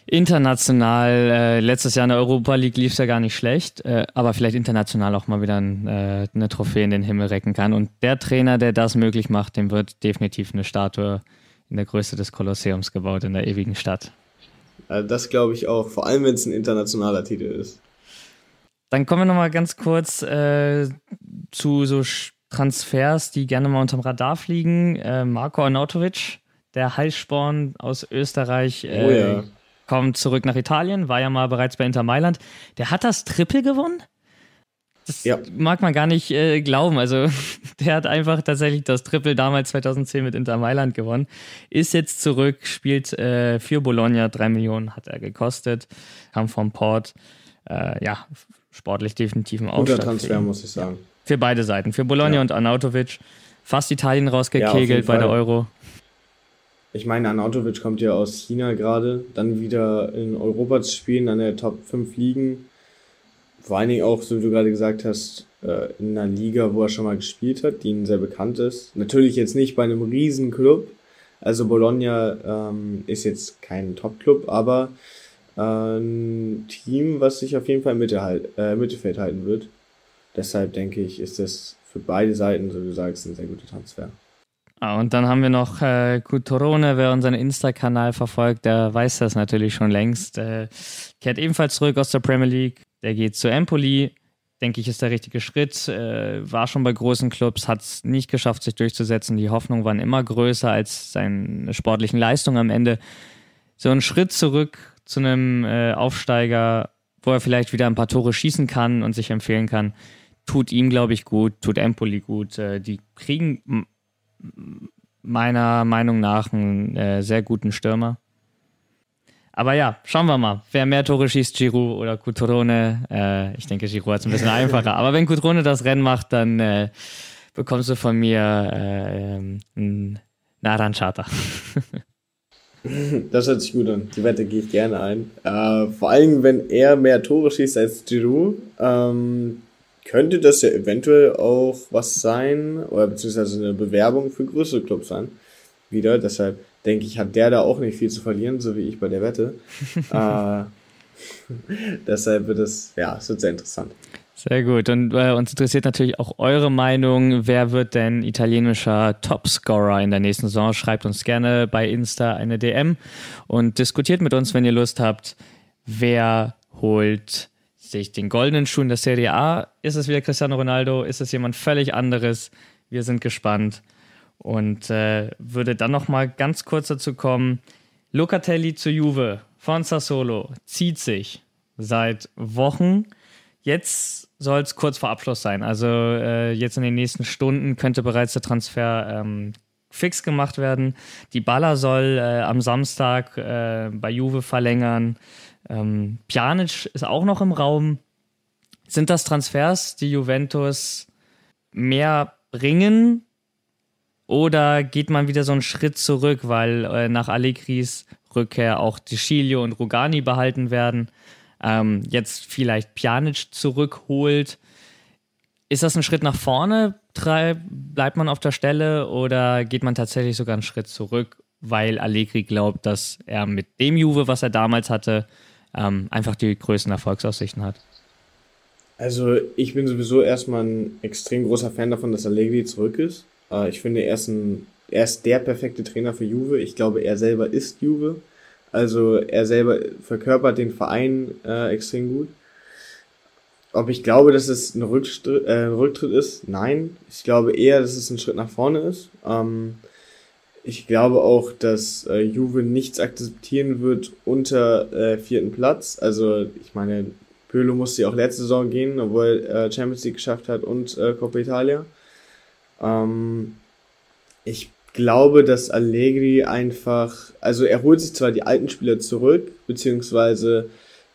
international, äh, letztes Jahr in der Europa League lief es ja gar nicht schlecht, äh, aber vielleicht international auch mal wieder ein, äh, eine Trophäe in den Himmel recken kann. Und der Trainer, der das möglich macht, dem wird definitiv eine Statue in der Größe des Kolosseums gebaut in der ewigen Stadt. Also das glaube ich auch, vor allem wenn es ein internationaler Titel ist. Dann kommen wir nochmal ganz kurz äh, zu so Transfers, die gerne mal unterm Radar fliegen. Äh, Marco Arnautovic, der Heilsporn aus Österreich, äh, oh ja. kommt zurück nach Italien, war ja mal bereits bei Inter Mailand. Der hat das Triple gewonnen? Das ja. mag man gar nicht äh, glauben. Also der hat einfach tatsächlich das Triple damals 2010 mit Inter Mailand gewonnen. Ist jetzt zurück, spielt äh, für Bologna. Drei Millionen hat er gekostet. Kam vom Port. Äh, ja, sportlich definitiv ein Guter Transfer, muss ich sagen. Für beide Seiten. Für Bologna ja. und Arnautovic. Fast Italien rausgekegelt bei der Euro. Ich meine, Arnautovic kommt ja aus China gerade. Dann wieder in Europa zu spielen, an der Top 5 Ligen vor allen Dingen auch, so wie du gerade gesagt hast, äh, in einer Liga, wo er schon mal gespielt hat, die ihm sehr bekannt ist. Natürlich jetzt nicht bei einem riesen Club. Also Bologna ähm, ist jetzt kein Top-Club, aber äh, ein Team, was sich auf jeden Fall im Mittelhalt, äh, Mittelfeld halten wird. Deshalb denke ich, ist das für beide Seiten, so wie du sagst, ein sehr guter Transfer. Ah, und dann haben wir noch äh, Cutorone, wer unseren Insta-Kanal verfolgt, der weiß das natürlich schon längst. Äh, kehrt ebenfalls zurück aus der Premier League, der geht zu Empoli, denke ich, ist der richtige Schritt. Äh, war schon bei großen Clubs, hat es nicht geschafft, sich durchzusetzen. Die Hoffnungen waren immer größer als seine sportlichen Leistungen am Ende. So ein Schritt zurück zu einem äh, Aufsteiger, wo er vielleicht wieder ein paar Tore schießen kann und sich empfehlen kann, tut ihm, glaube ich, gut, tut Empoli gut. Äh, die kriegen meiner Meinung nach einen äh, sehr guten Stürmer. Aber ja, schauen wir mal. Wer mehr Tore schießt, Giroud oder Cutrone. Äh, ich denke, Giroud hat es ein bisschen einfacher. Aber wenn Cutrone das Rennen macht, dann äh, bekommst du von mir äh, ähm, einen Aranciata. Das hört sich gut an. Die Wette gehe ich gerne ein. Äh, vor allem, wenn er mehr Tore schießt als Giroud, ähm, könnte das ja eventuell auch was sein, oder beziehungsweise eine Bewerbung für größere Clubs sein. Wieder. Deshalb denke ich, hat der da auch nicht viel zu verlieren, so wie ich bei der Wette. äh, deshalb wird es, ja, es wird sehr interessant. Sehr gut. Und äh, uns interessiert natürlich auch eure Meinung. Wer wird denn italienischer Topscorer in der nächsten Saison? Schreibt uns gerne bei Insta eine DM und diskutiert mit uns, wenn ihr Lust habt. Wer holt sich den goldenen Schuh in der Serie A? Ist es wieder Cristiano Ronaldo? Ist es jemand völlig anderes? Wir sind gespannt und äh, würde dann noch mal ganz kurz dazu kommen. Locatelli zu Juve von Sassolo zieht sich seit Wochen. Jetzt soll es kurz vor Abschluss sein. Also äh, jetzt in den nächsten Stunden könnte bereits der Transfer ähm, fix gemacht werden. Die Baller soll äh, am Samstag äh, bei Juve verlängern. Ähm, Pjanic ist auch noch im Raum. Sind das Transfers, die Juventus mehr bringen? Oder geht man wieder so einen Schritt zurück, weil äh, nach Allegris Rückkehr auch die Chilio und Rugani behalten werden? ähm, jetzt vielleicht Pjanic zurückholt. Ist das ein Schritt nach vorne? Bleibt man auf der Stelle oder geht man tatsächlich sogar einen Schritt zurück, weil Allegri glaubt, dass er mit dem Juve, was er damals hatte, ähm, einfach die größten Erfolgsaussichten hat? Also ich bin sowieso erstmal ein extrem großer Fan davon, dass Allegri zurück ist. Äh, ich finde, er ist, ein, er ist der perfekte Trainer für Juve. Ich glaube, er selber ist Juve. Also er selber verkörpert den Verein äh, extrem gut. Ob ich glaube, dass es ein Rücktritt, äh, Rücktritt ist? Nein. Ich glaube eher, dass es ein Schritt nach vorne ist. Ähm, ich glaube auch, dass äh, Juve nichts akzeptieren wird unter äh, vierten Platz. Also ich meine, Pölo musste ja auch letzte Saison gehen, obwohl er äh, Champions League geschafft hat und äh, Coppa Italia. Ähm, ich glaube, dass Allegri einfach, also er holt sich zwar die alten Spieler zurück, beziehungsweise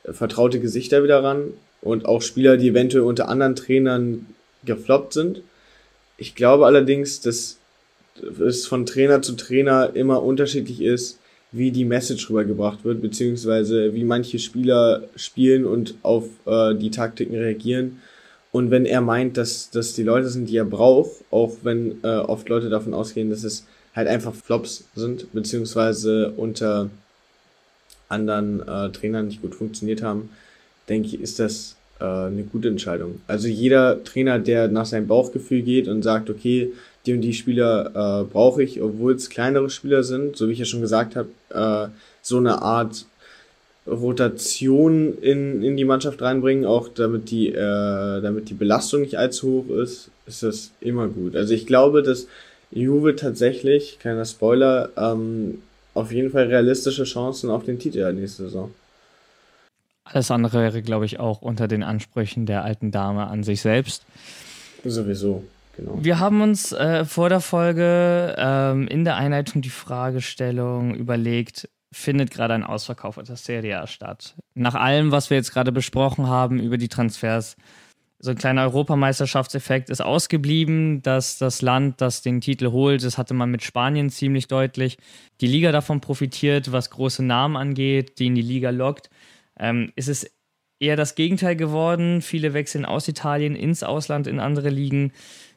vertraute Gesichter wieder ran und auch Spieler, die eventuell unter anderen Trainern gefloppt sind. Ich glaube allerdings, dass es von Trainer zu Trainer immer unterschiedlich ist, wie die Message rübergebracht wird, beziehungsweise wie manche Spieler spielen und auf äh, die Taktiken reagieren. Und wenn er meint, dass das die Leute sind, die er braucht, auch wenn äh, oft Leute davon ausgehen, dass es halt einfach Flops sind, beziehungsweise unter anderen äh, Trainern nicht gut funktioniert haben, denke ich, ist das äh, eine gute Entscheidung. Also jeder Trainer, der nach seinem Bauchgefühl geht und sagt, okay, die und die Spieler äh, brauche ich, obwohl es kleinere Spieler sind, so wie ich ja schon gesagt habe, äh, so eine Art Rotation in, in die Mannschaft reinbringen, auch damit die, äh, damit die Belastung nicht allzu hoch ist, ist das immer gut. Also ich glaube, dass Juve tatsächlich, kleiner Spoiler, ähm, auf jeden Fall realistische Chancen auf den Titel nächste Saison. Alles andere wäre, glaube ich, auch unter den Ansprüchen der alten Dame an sich selbst. Sowieso, genau. Wir haben uns äh, vor der Folge ähm, in der Einleitung die Fragestellung überlegt, findet gerade ein Ausverkauf der Serie A statt? Nach allem, was wir jetzt gerade besprochen haben über die Transfers, so ein kleiner Europameisterschaftseffekt ist ausgeblieben, dass das Land, das den Titel holt, das hatte man mit Spanien ziemlich deutlich, die Liga davon profitiert, was große Namen angeht, die in die Liga lockt. Ähm, ist es eher das Gegenteil geworden. Viele wechseln aus Italien ins Ausland in andere Ligen.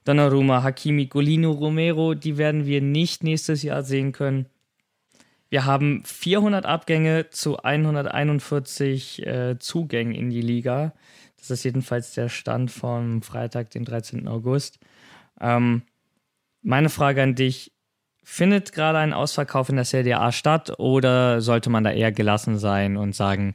Donnarumma, Hakimi, Golino, Romero, die werden wir nicht nächstes Jahr sehen können. Wir haben 400 Abgänge zu 141 äh, Zugängen in die Liga. Das ist jedenfalls der Stand vom Freitag, den 13. August. Ähm, meine Frage an dich: Findet gerade ein Ausverkauf in der Serie A statt oder sollte man da eher gelassen sein und sagen,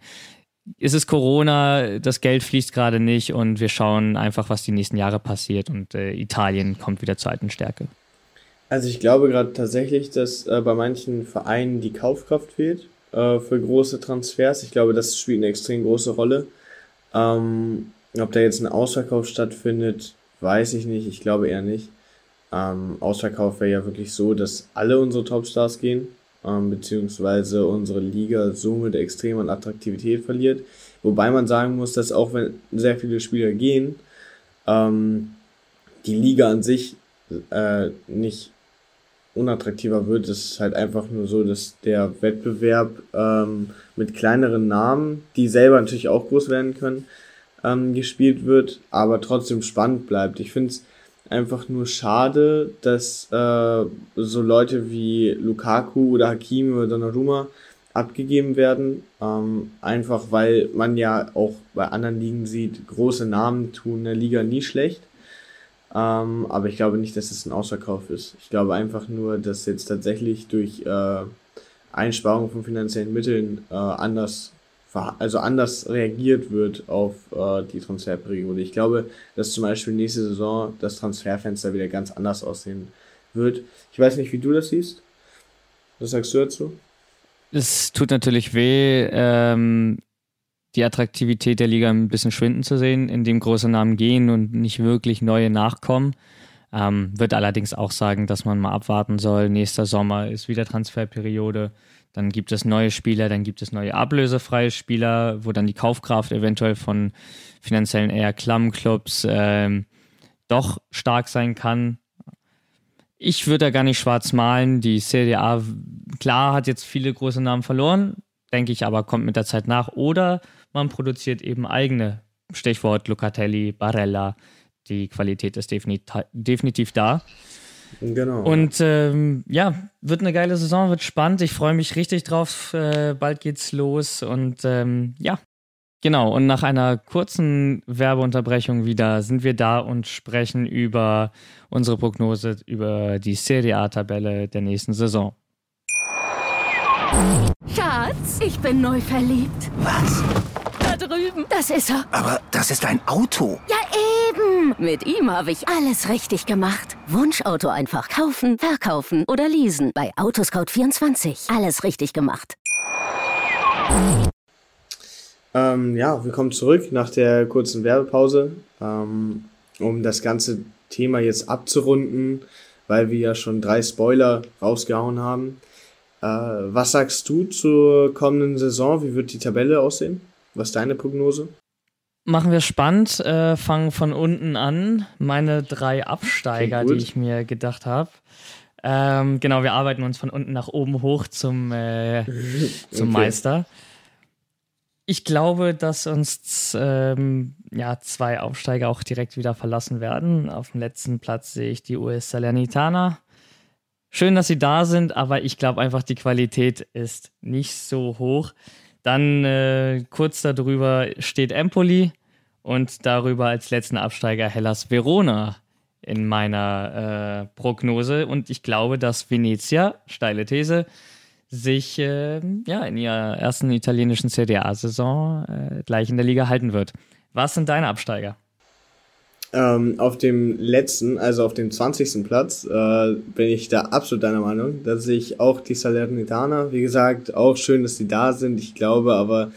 ist es Corona, das Geld fließt gerade nicht und wir schauen einfach, was die nächsten Jahre passiert und äh, Italien kommt wieder zur alten Stärke? Also ich glaube gerade tatsächlich, dass äh, bei manchen Vereinen die Kaufkraft fehlt äh, für große Transfers. Ich glaube, das spielt eine extrem große Rolle. Ähm, ob da jetzt ein Ausverkauf stattfindet, weiß ich nicht. Ich glaube eher nicht. Ähm, Ausverkauf wäre ja wirklich so, dass alle unsere Topstars gehen, ähm, beziehungsweise unsere Liga somit extrem an Attraktivität verliert. Wobei man sagen muss, dass auch wenn sehr viele Spieler gehen, ähm, die Liga an sich äh, nicht unattraktiver wird. Es ist halt einfach nur so, dass der Wettbewerb ähm, mit kleineren Namen, die selber natürlich auch groß werden können, ähm, gespielt wird, aber trotzdem spannend bleibt. Ich finde es einfach nur schade, dass äh, so Leute wie Lukaku oder Hakimi oder Donnarumma abgegeben werden, ähm, einfach weil man ja auch bei anderen Ligen sieht, große Namen tun der Liga nie schlecht. Ähm, aber ich glaube nicht, dass es ein Ausverkauf ist. Ich glaube einfach nur, dass jetzt tatsächlich durch äh, Einsparung von finanziellen Mitteln äh, anders also anders reagiert wird auf äh, die Transferperiode. Ich glaube, dass zum Beispiel nächste Saison das Transferfenster wieder ganz anders aussehen wird. Ich weiß nicht, wie du das siehst. Was sagst du dazu? Es tut natürlich weh, ähm, die Attraktivität der Liga ein bisschen schwinden zu sehen, indem große Namen gehen und nicht wirklich neue nachkommen. Ähm, wird allerdings auch sagen, dass man mal abwarten soll. Nächster Sommer ist wieder Transferperiode. Dann gibt es neue Spieler, dann gibt es neue ablösefreie Spieler, wo dann die Kaufkraft eventuell von finanziellen eher klammen Clubs ähm, doch stark sein kann. Ich würde da gar nicht schwarz malen. Die Serie A, klar, hat jetzt viele große Namen verloren, denke ich, aber kommt mit der Zeit nach. Oder man produziert eben eigene. Stichwort Locatelli, Barella. Die Qualität ist definitiv, definitiv da. Genau. Und ähm, ja, wird eine geile Saison, wird spannend. Ich freue mich richtig drauf. Äh, bald geht's los und ähm, ja, genau. Und nach einer kurzen Werbeunterbrechung wieder sind wir da und sprechen über unsere Prognose über die Serie A-Tabelle der nächsten Saison. Schatz, ich bin neu verliebt. Was? Da drüben. Das ist er. Aber das ist ein Auto. Ja, eben. Mit ihm habe ich alles richtig gemacht. Wunschauto einfach kaufen, verkaufen oder leasen. Bei Autoscout24. Alles richtig gemacht. Ähm, ja, willkommen zurück nach der kurzen Werbepause. Ähm, um das ganze Thema jetzt abzurunden, weil wir ja schon drei Spoiler rausgehauen haben. Äh, was sagst du zur kommenden Saison? Wie wird die Tabelle aussehen? Was ist deine Prognose? Machen wir spannend, äh, fangen von unten an. Meine drei Absteiger, die ich mir gedacht habe. Ähm, genau, wir arbeiten uns von unten nach oben hoch zum, äh, zum okay. Meister. Ich glaube, dass uns ähm, ja, zwei Aufsteiger auch direkt wieder verlassen werden. Auf dem letzten Platz sehe ich die US Salernitana. Schön, dass sie da sind, aber ich glaube einfach, die Qualität ist nicht so hoch. Dann äh, kurz darüber steht Empoli und darüber als letzten Absteiger Hellas Verona in meiner äh, Prognose. Und ich glaube, dass Venezia, steile These, sich äh, ja, in ihrer ersten italienischen CDA-Saison äh, gleich in der Liga halten wird. Was sind deine Absteiger? Ähm, auf dem letzten, also auf dem 20. Platz, äh, bin ich da absolut deiner Meinung. Da sehe ich auch die Salernitana. Wie gesagt, auch schön, dass die da sind. Ich glaube aber,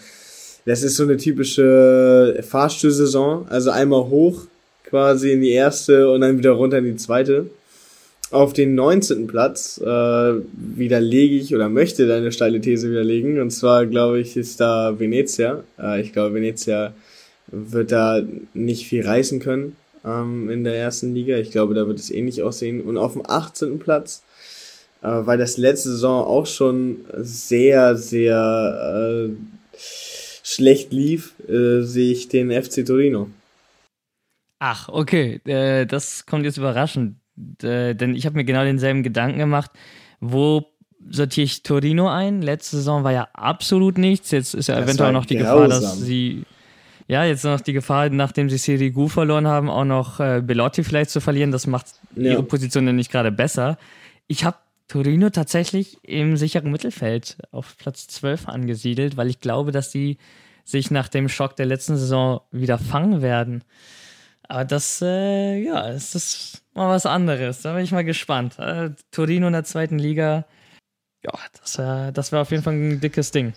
das ist so eine typische Fahrstuhlsaison. Also einmal hoch quasi in die erste und dann wieder runter in die zweite. Auf den 19. Platz äh, widerlege ich oder möchte deine steile These widerlegen. Und zwar glaube ich, ist da Venezia. Äh, ich glaube, Venezia wird da nicht viel reißen können ähm, in der ersten Liga. Ich glaube, da wird es ähnlich aussehen. Und auf dem 18. Platz, äh, weil das letzte Saison auch schon sehr, sehr äh, schlecht lief, äh, sehe ich den FC Torino. Ach, okay. Äh, das kommt jetzt überraschend. Äh, denn ich habe mir genau denselben Gedanken gemacht. Wo sortiere ich Torino ein? Letzte Saison war ja absolut nichts. Jetzt ist ja das eventuell noch die grausam. Gefahr, dass sie ja, jetzt noch die Gefahr, nachdem sie Sirigu verloren haben, auch noch äh, Belotti vielleicht zu verlieren. Das macht ja. ihre Position ja nicht gerade besser. Ich habe Torino tatsächlich im sicheren Mittelfeld auf Platz 12 angesiedelt, weil ich glaube, dass sie sich nach dem Schock der letzten Saison wieder fangen werden. Aber das, äh, ja, es ist mal was anderes. Da bin ich mal gespannt. Äh, Torino in der zweiten Liga, ja, das wäre das wär auf jeden Fall ein dickes Ding.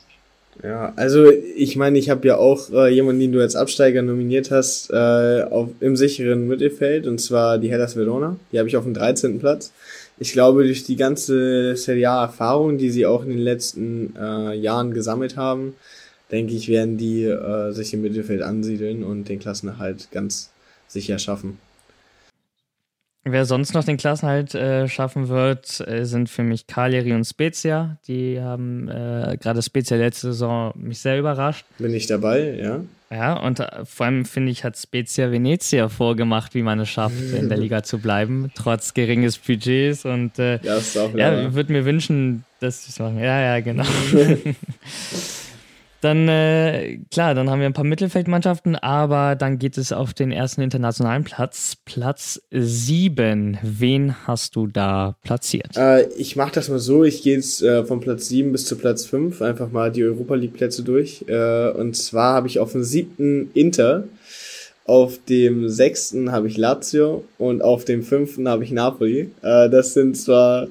Ja, also ich meine, ich habe ja auch äh, jemanden, den du als Absteiger nominiert hast, äh, auf, im sicheren Mittelfeld, und zwar die Hellas Verona. Die habe ich auf dem 13. Platz. Ich glaube, durch die ganze Serie A-Erfahrung, die sie auch in den letzten äh, Jahren gesammelt haben, denke ich, werden die äh, sich im Mittelfeld ansiedeln und den Klassenerhalt ganz sicher schaffen. Wer sonst noch den Klassenhalt äh, schaffen wird, äh, sind für mich Cagliari und Spezia. Die haben äh, gerade Spezia letzte Saison mich sehr überrascht. Bin ich dabei, ja. Ja, und äh, vor allem finde ich, hat Spezia Venezia vorgemacht, wie man es schafft, in der Liga zu bleiben, trotz geringes Budgets. Und äh, Ja, ist auch ja, würde mir wünschen, dass sie es machen. Ja, ja, genau. dann, äh, klar, dann haben wir ein paar Mittelfeldmannschaften, aber dann geht es auf den ersten internationalen Platz. Platz 7. Wen hast du da platziert? Äh, ich mache das mal so, ich gehe jetzt äh, von Platz 7 bis zu Platz 5 einfach mal die Europa League Plätze durch. Äh, und zwar habe ich auf dem siebten Inter, auf dem sechsten habe ich Lazio und auf dem fünften habe ich Napoli. Äh, das sind zwar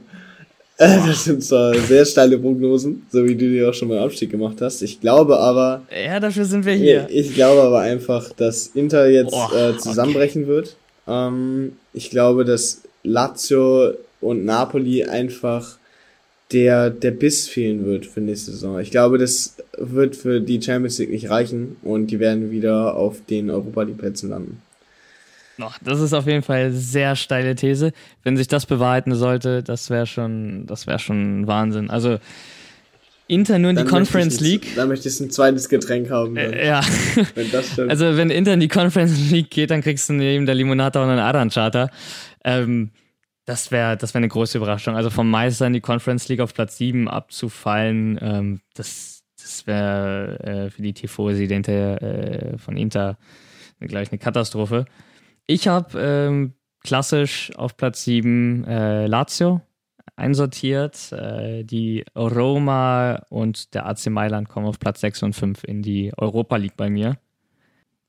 das sind zwar sehr steile Prognosen, so wie du die auch schon beim Abstieg gemacht hast. Ich glaube aber, Ja, dafür sind wir hier. ich glaube aber einfach, dass Inter jetzt Oh, äh, zusammenbrechen wird. Ähm, ich glaube, dass Lazio und Napoli einfach der, der Biss fehlen wird für nächste Saison. Ich glaube, das wird für die Champions League nicht reichen und die werden wieder auf den Europa League Plätzen landen. Noch, das ist auf jeden Fall eine sehr steile These. Wenn sich das bewahrheiten sollte, das wäre schon, das wäre schon Wahnsinn. Also Inter nur in die Dann ich Conference League. Dann möchte ich ein zweites Getränk haben. Dann, Äh, ja, wenn also wenn Inter in die Conference League geht, dann kriegst du neben der Limonata auch einen Adan-Charter. Ähm, das wäre das wär eine große Überraschung. Also vom Meister in die Conference League auf Platz 7 abzufallen, ähm, das, das wäre äh, für die Tifosi der, äh, von Inter gleich eine Katastrophe. Ich habe ähm, klassisch auf Platz 7 äh, Lazio einsortiert. Äh, die Roma und der AC Mailand kommen auf Platz 6 und 5 in die Europa League bei mir.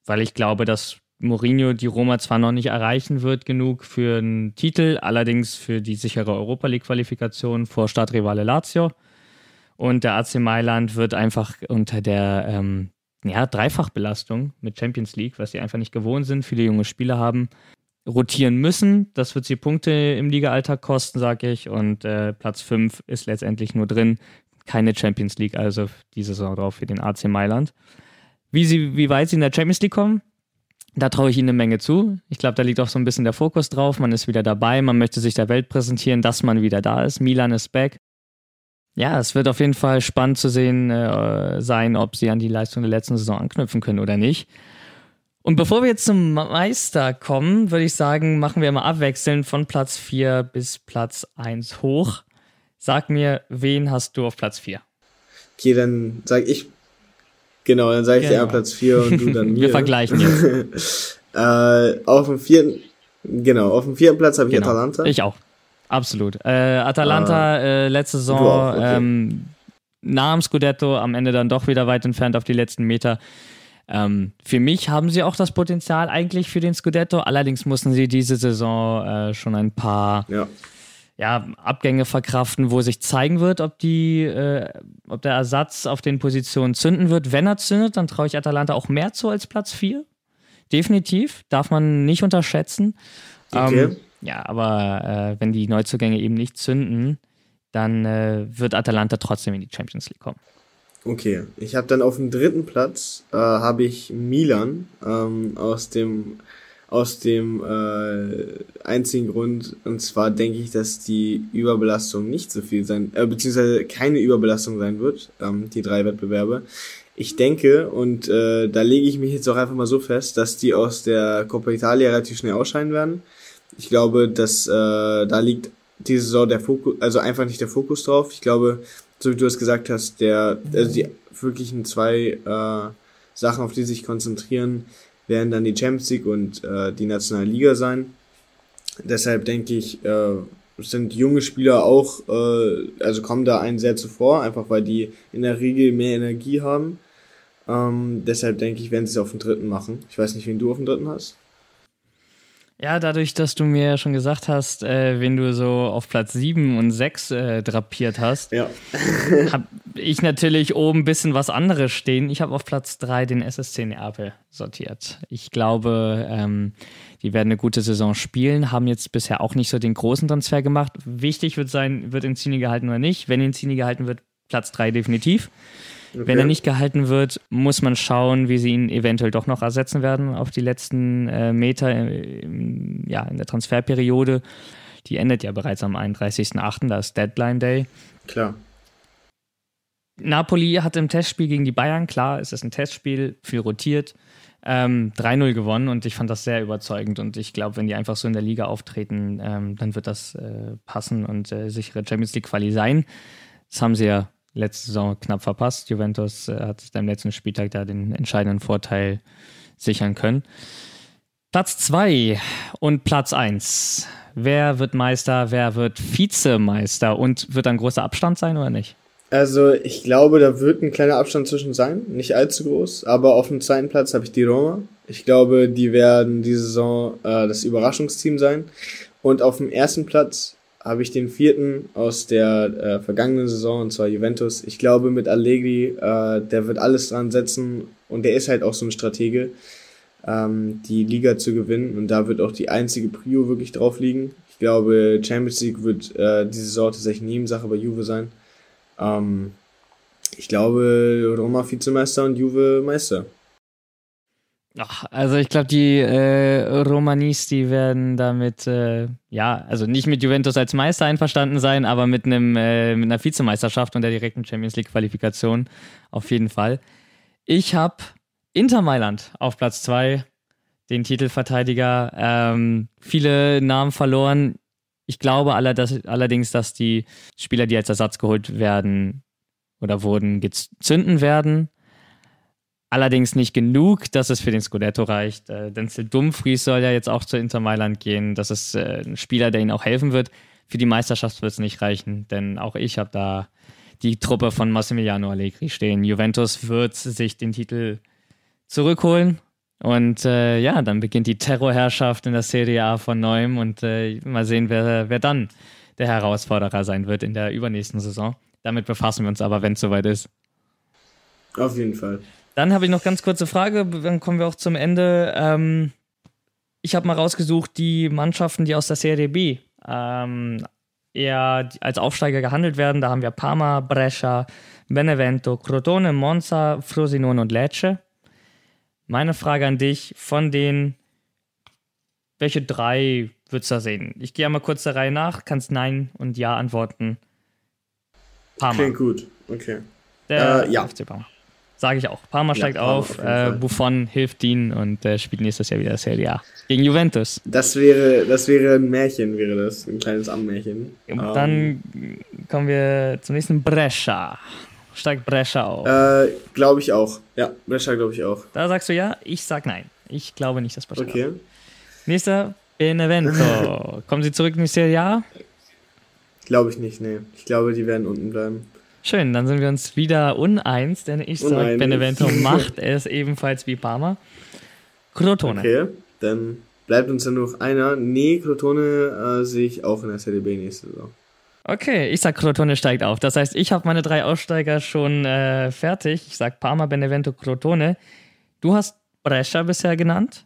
Weil ich glaube, dass Mourinho die Roma zwar noch nicht erreichen wird genug für einen Titel, allerdings für die sichere Europa League Qualifikation vor Stadtrivale Lazio. Und der AC Mailand wird einfach unter der ähm, ja, Dreifachbelastung mit Champions League, was sie einfach nicht gewohnt sind, viele junge Spieler haben, rotieren müssen. Das wird sie Punkte im Liga-Alltag kosten, sage ich. Und äh, Platz 5 ist letztendlich nur drin. Keine Champions League, also diese Saison drauf für den AC Mailand. Wie, sie, wie weit sie in der Champions League kommen, da traue ich ihnen eine Menge zu. Ich glaube, da liegt auch so ein bisschen der Fokus drauf. Man ist wieder dabei, man möchte sich der Welt präsentieren, dass man wieder da ist. Milan ist back. Ja, es wird auf jeden Fall spannend zu sehen äh, sein, ob sie an die Leistung der letzten Saison anknüpfen können oder nicht. Und bevor wir jetzt zum Meister kommen, würde ich sagen, machen wir mal abwechselnd von Platz 4 bis Platz 1 hoch. Sag mir, wen hast du auf Platz 4? Okay, dann sag ich. Genau, dann sage ich dir Genau. einmal Platz 4 und du dann mir. Wir vergleichen jetzt. Äh, auf dem vierten, genau, auf dem vierten Platz habe ich Genau. Atalanta. Ich auch. Absolut. Äh, Atalanta äh, letzte Saison auch, okay. ähm, nah am Scudetto, am Ende dann doch wieder weit entfernt auf die letzten Meter. Ähm, für mich haben sie auch das Potenzial eigentlich für den Scudetto. Allerdings mussten sie diese Saison äh, schon ein paar ja. ja, Abgänge verkraften, wo sich zeigen wird, ob die, äh, ob der Ersatz auf den Positionen zünden wird. Wenn er zündet, dann traue ich Atalanta auch mehr zu als Platz 4. Definitiv, darf man nicht unterschätzen. Okay. Ähm, ja, aber äh, wenn die Neuzugänge eben nicht zünden, dann äh, wird Atalanta trotzdem in die Champions League kommen. Okay, ich habe dann auf dem dritten Platz äh, habe ich Milan ähm, aus dem aus dem äh, einzigen Grund und zwar denke ich, dass die Überbelastung nicht so viel sein, äh, beziehungsweise keine Überbelastung sein wird, ähm, die drei Wettbewerbe. Ich denke und äh, da lege ich mich jetzt auch einfach mal so fest, dass die aus der Coppa Italia relativ schnell ausscheiden werden. Ich glaube, dass äh, da liegt diese Saison der Fokus, also einfach nicht der Fokus drauf. Ich glaube, so wie du es gesagt hast, der, also die wirklichen zwei äh, Sachen, auf die sich konzentrieren, werden dann die Champions League und äh, die nationale Liga sein. Deshalb denke ich, äh, sind junge Spieler auch, äh, also kommen da einen sehr zuvor, einfach weil die in der Regel mehr Energie haben. Ähm, deshalb denke ich, werden sie es auf den dritten machen. Ich weiß nicht, wen du auf dem dritten hast. Ja, dadurch, dass du mir ja schon gesagt hast, äh, wen du so auf Platz 7 und 6 äh, drapiert hast, Ja. habe ich natürlich oben ein bisschen was anderes stehen. Ich habe auf Platz 3 den SSC Neapel sortiert. Ich glaube, ähm, die werden eine gute Saison spielen, haben jetzt bisher auch nicht so den großen Transfer gemacht. Wichtig wird sein, wird Insigne gehalten oder nicht. Wenn Insigne gehalten wird, Platz 3 definitiv. Okay. Wenn er nicht gehalten wird, muss man schauen, wie sie ihn eventuell doch noch ersetzen werden auf die letzten äh, Meter im, ja, in der Transferperiode. Die endet ja bereits am 31.08., da ist Deadline Day. Klar. Napoli hat im Testspiel gegen die Bayern, klar, es ist ein Testspiel, viel rotiert, ähm, 3-0 gewonnen und ich fand das sehr überzeugend und ich glaube, wenn die einfach so in der Liga auftreten, ähm, dann wird das äh, passen und äh, sichere Champions League Quali sein. Das haben sie ja letzte Saison knapp verpasst. Juventus äh, hat am letzten Spieltag da den entscheidenden Vorteil sichern können. Platz 2 und Platz 1. Wer wird Meister, wer wird Vizemeister und wird ein großer Abstand sein oder nicht? Also ich glaube, da wird ein kleiner Abstand zwischen sein, nicht allzu groß, aber auf dem zweiten Platz habe ich die Roma. Ich glaube, die werden diese Saison äh, das Überraschungsteam sein. Und auf dem ersten Platz habe ich den vierten aus der äh, vergangenen Saison, und zwar Juventus. Ich glaube, mit Allegri, äh, der wird alles dran setzen und der ist halt auch so ein Stratege, ähm, die Liga zu gewinnen. Und da wird auch die einzige Prio wirklich drauf liegen. Ich glaube, Champions League wird äh, diese Saison tatsächlich Nebensache bei Juve sein. Ähm, ich glaube, Roma Vizemeister und Juve Meister. Ach, also ich glaube, die äh, Romanis, die werden damit, äh, ja, also nicht mit Juventus als Meister einverstanden sein, aber mit einem äh, mit einer Vizemeisterschaft und der direkten Champions League Qualifikation auf jeden Fall. Ich habe Inter Mailand auf Platz 2, den Titelverteidiger. Ähm, viele Namen verloren. Ich glaube allerdings, dass die Spieler, die als Ersatz geholt werden oder wurden, zünden werden. Allerdings nicht genug, dass es für den Scudetto reicht. Äh, Denzel Dumfries soll ja jetzt auch zu Inter Mailand gehen. Das ist äh, ein Spieler, der ihnen auch helfen wird. Für die Meisterschaft wird es nicht reichen, denn auch ich habe da die Truppe von Massimiliano Allegri stehen. Juventus wird sich den Titel zurückholen. Und äh, ja, dann beginnt die Terrorherrschaft in der Serie A von neuem und äh, mal sehen, wer, wer dann der Herausforderer sein wird in der übernächsten Saison. Damit befassen wir uns aber, wenn es soweit ist. Auf jeden Fall. Dann habe ich noch ganz kurze Frage, dann kommen wir auch zum Ende. Ähm, ich habe mal rausgesucht, die Mannschaften, die aus der Serie B ähm, eher als Aufsteiger gehandelt werden. Da haben wir Parma, Brescia, Benevento, Crotone, Monza, Frosinone und Lecce. Meine Frage an dich, von den, welche drei würdest du da sehen? Ich gehe einmal kurz der Reihe nach, kannst Nein und Ja antworten. Parma. Klingt gut, okay. Der äh, ja. FC Parma. Sage ich auch. Parma steigt ja, Parma auf, auf äh, Buffon hilft ihnen und äh, spielt nächstes Jahr wieder Serie A. Gegen Juventus. Das wäre, das wäre ein Märchen, wäre das. Ein kleines Ammärchen. Und um. dann ähm. kommen wir zum nächsten Brescia. Steigt Brescia auf? Äh, glaube ich auch. Ja, Brescia glaube ich auch. Da sagst du ja, ich sag nein. Ich glaube nicht, dass Brescia Okay. Nächster, Benevento. Kommen sie zurück in die Serie A? Glaube ich nicht, nee. Ich glaube, die werden unten bleiben. Schön, dann sind wir uns wieder uneins, denn ich sage, Benevento macht es ebenfalls wie Parma. Crotone. Okay, dann bleibt uns ja nur noch einer. Nee, Crotone äh, sehe ich auch in der Serie B nächste Saison. Okay, ich sag Crotone steigt auf. Das heißt, ich habe meine drei Aussteiger schon äh, fertig. Ich sag Parma, Benevento, Crotone. Du hast Brescia bisher genannt.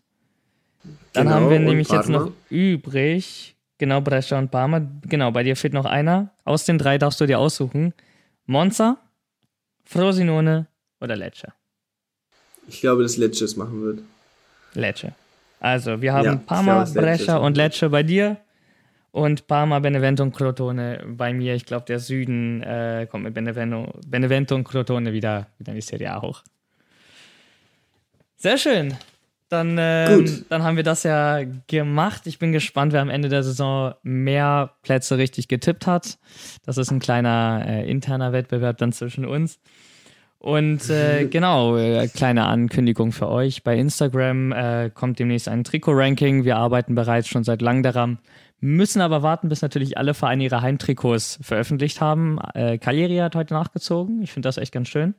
Dann genau, haben wir nämlich Parma. jetzt noch übrig. Genau, Brescia und Parma. Genau, bei dir fehlt noch einer. Aus den drei darfst du dir aussuchen. Monza, Frosinone oder Lecce? Ich glaube, dass Lecce es machen wird. Lecce. Also, wir haben ja, Parma, Brescia und Lecce bei dir und Parma, Benevento und Crotone bei mir. Ich glaube, der Süden äh, kommt mit Benevento, Benevento und Crotone wieder, wieder in die Serie A hoch. Sehr schön. Dann, ähm, dann haben wir das ja gemacht. Ich bin gespannt, wer am Ende der Saison mehr Plätze richtig getippt hat. Das ist ein kleiner äh, interner Wettbewerb dann zwischen uns. Und äh, genau, äh, kleine Ankündigung für euch. Bei Instagram äh, kommt demnächst ein Trikot-Ranking. Wir arbeiten bereits schon seit langem daran, müssen aber warten, bis natürlich alle Vereine ihre Heimtrikots veröffentlicht haben. Äh, Cagliari hat heute nachgezogen. Ich finde das echt ganz schön.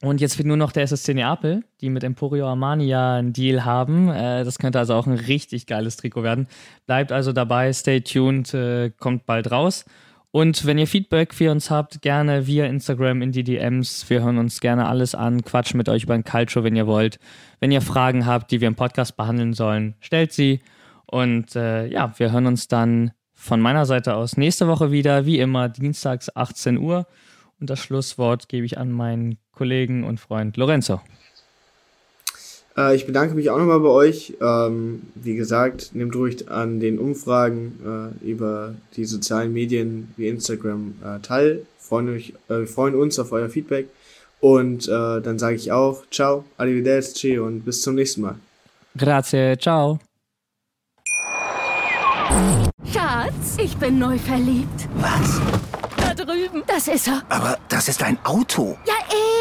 Und jetzt fehlt nur noch der SSC Neapel, die mit Emporio Armani ja einen Deal haben. Äh, das könnte also auch ein richtig geiles Trikot werden. Bleibt also dabei, stay tuned, äh, kommt bald raus. Und wenn ihr Feedback für uns habt, gerne via Instagram in die DMs. Wir hören uns gerne alles an, quatschen mit euch über ein Culture, wenn ihr wollt. Wenn ihr Fragen habt, die wir im Podcast behandeln sollen, stellt sie. Und äh, ja, wir hören uns dann von meiner Seite aus nächste Woche wieder, wie immer, dienstags 18 Uhr. Und das Schlusswort gebe ich an meinen Kollegen und Freund Lorenzo. Äh, ich bedanke mich auch nochmal bei euch. Ähm, wie gesagt, nehmt ruhig an den Umfragen äh, über die sozialen Medien wie Instagram äh, teil. Freuen, euch, äh, freuen uns auf euer Feedback. Und dann sage ich auch ciao, arrivederci und bis zum nächsten Mal. Grazie, ciao. Schatz, ich bin neu verliebt. Was? Da drüben. Das ist er. Aber das ist ein Auto. Ja,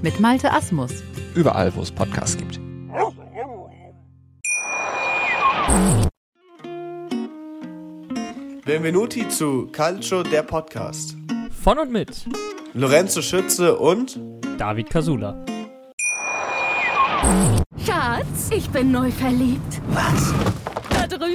Mit Malte Asmus. Überall, wo es Podcasts gibt. Benvenuti zu Calcio, der Podcast. Von und mit Lorenzo Schütze und David Casula. Schatz, ich bin neu verliebt. Was?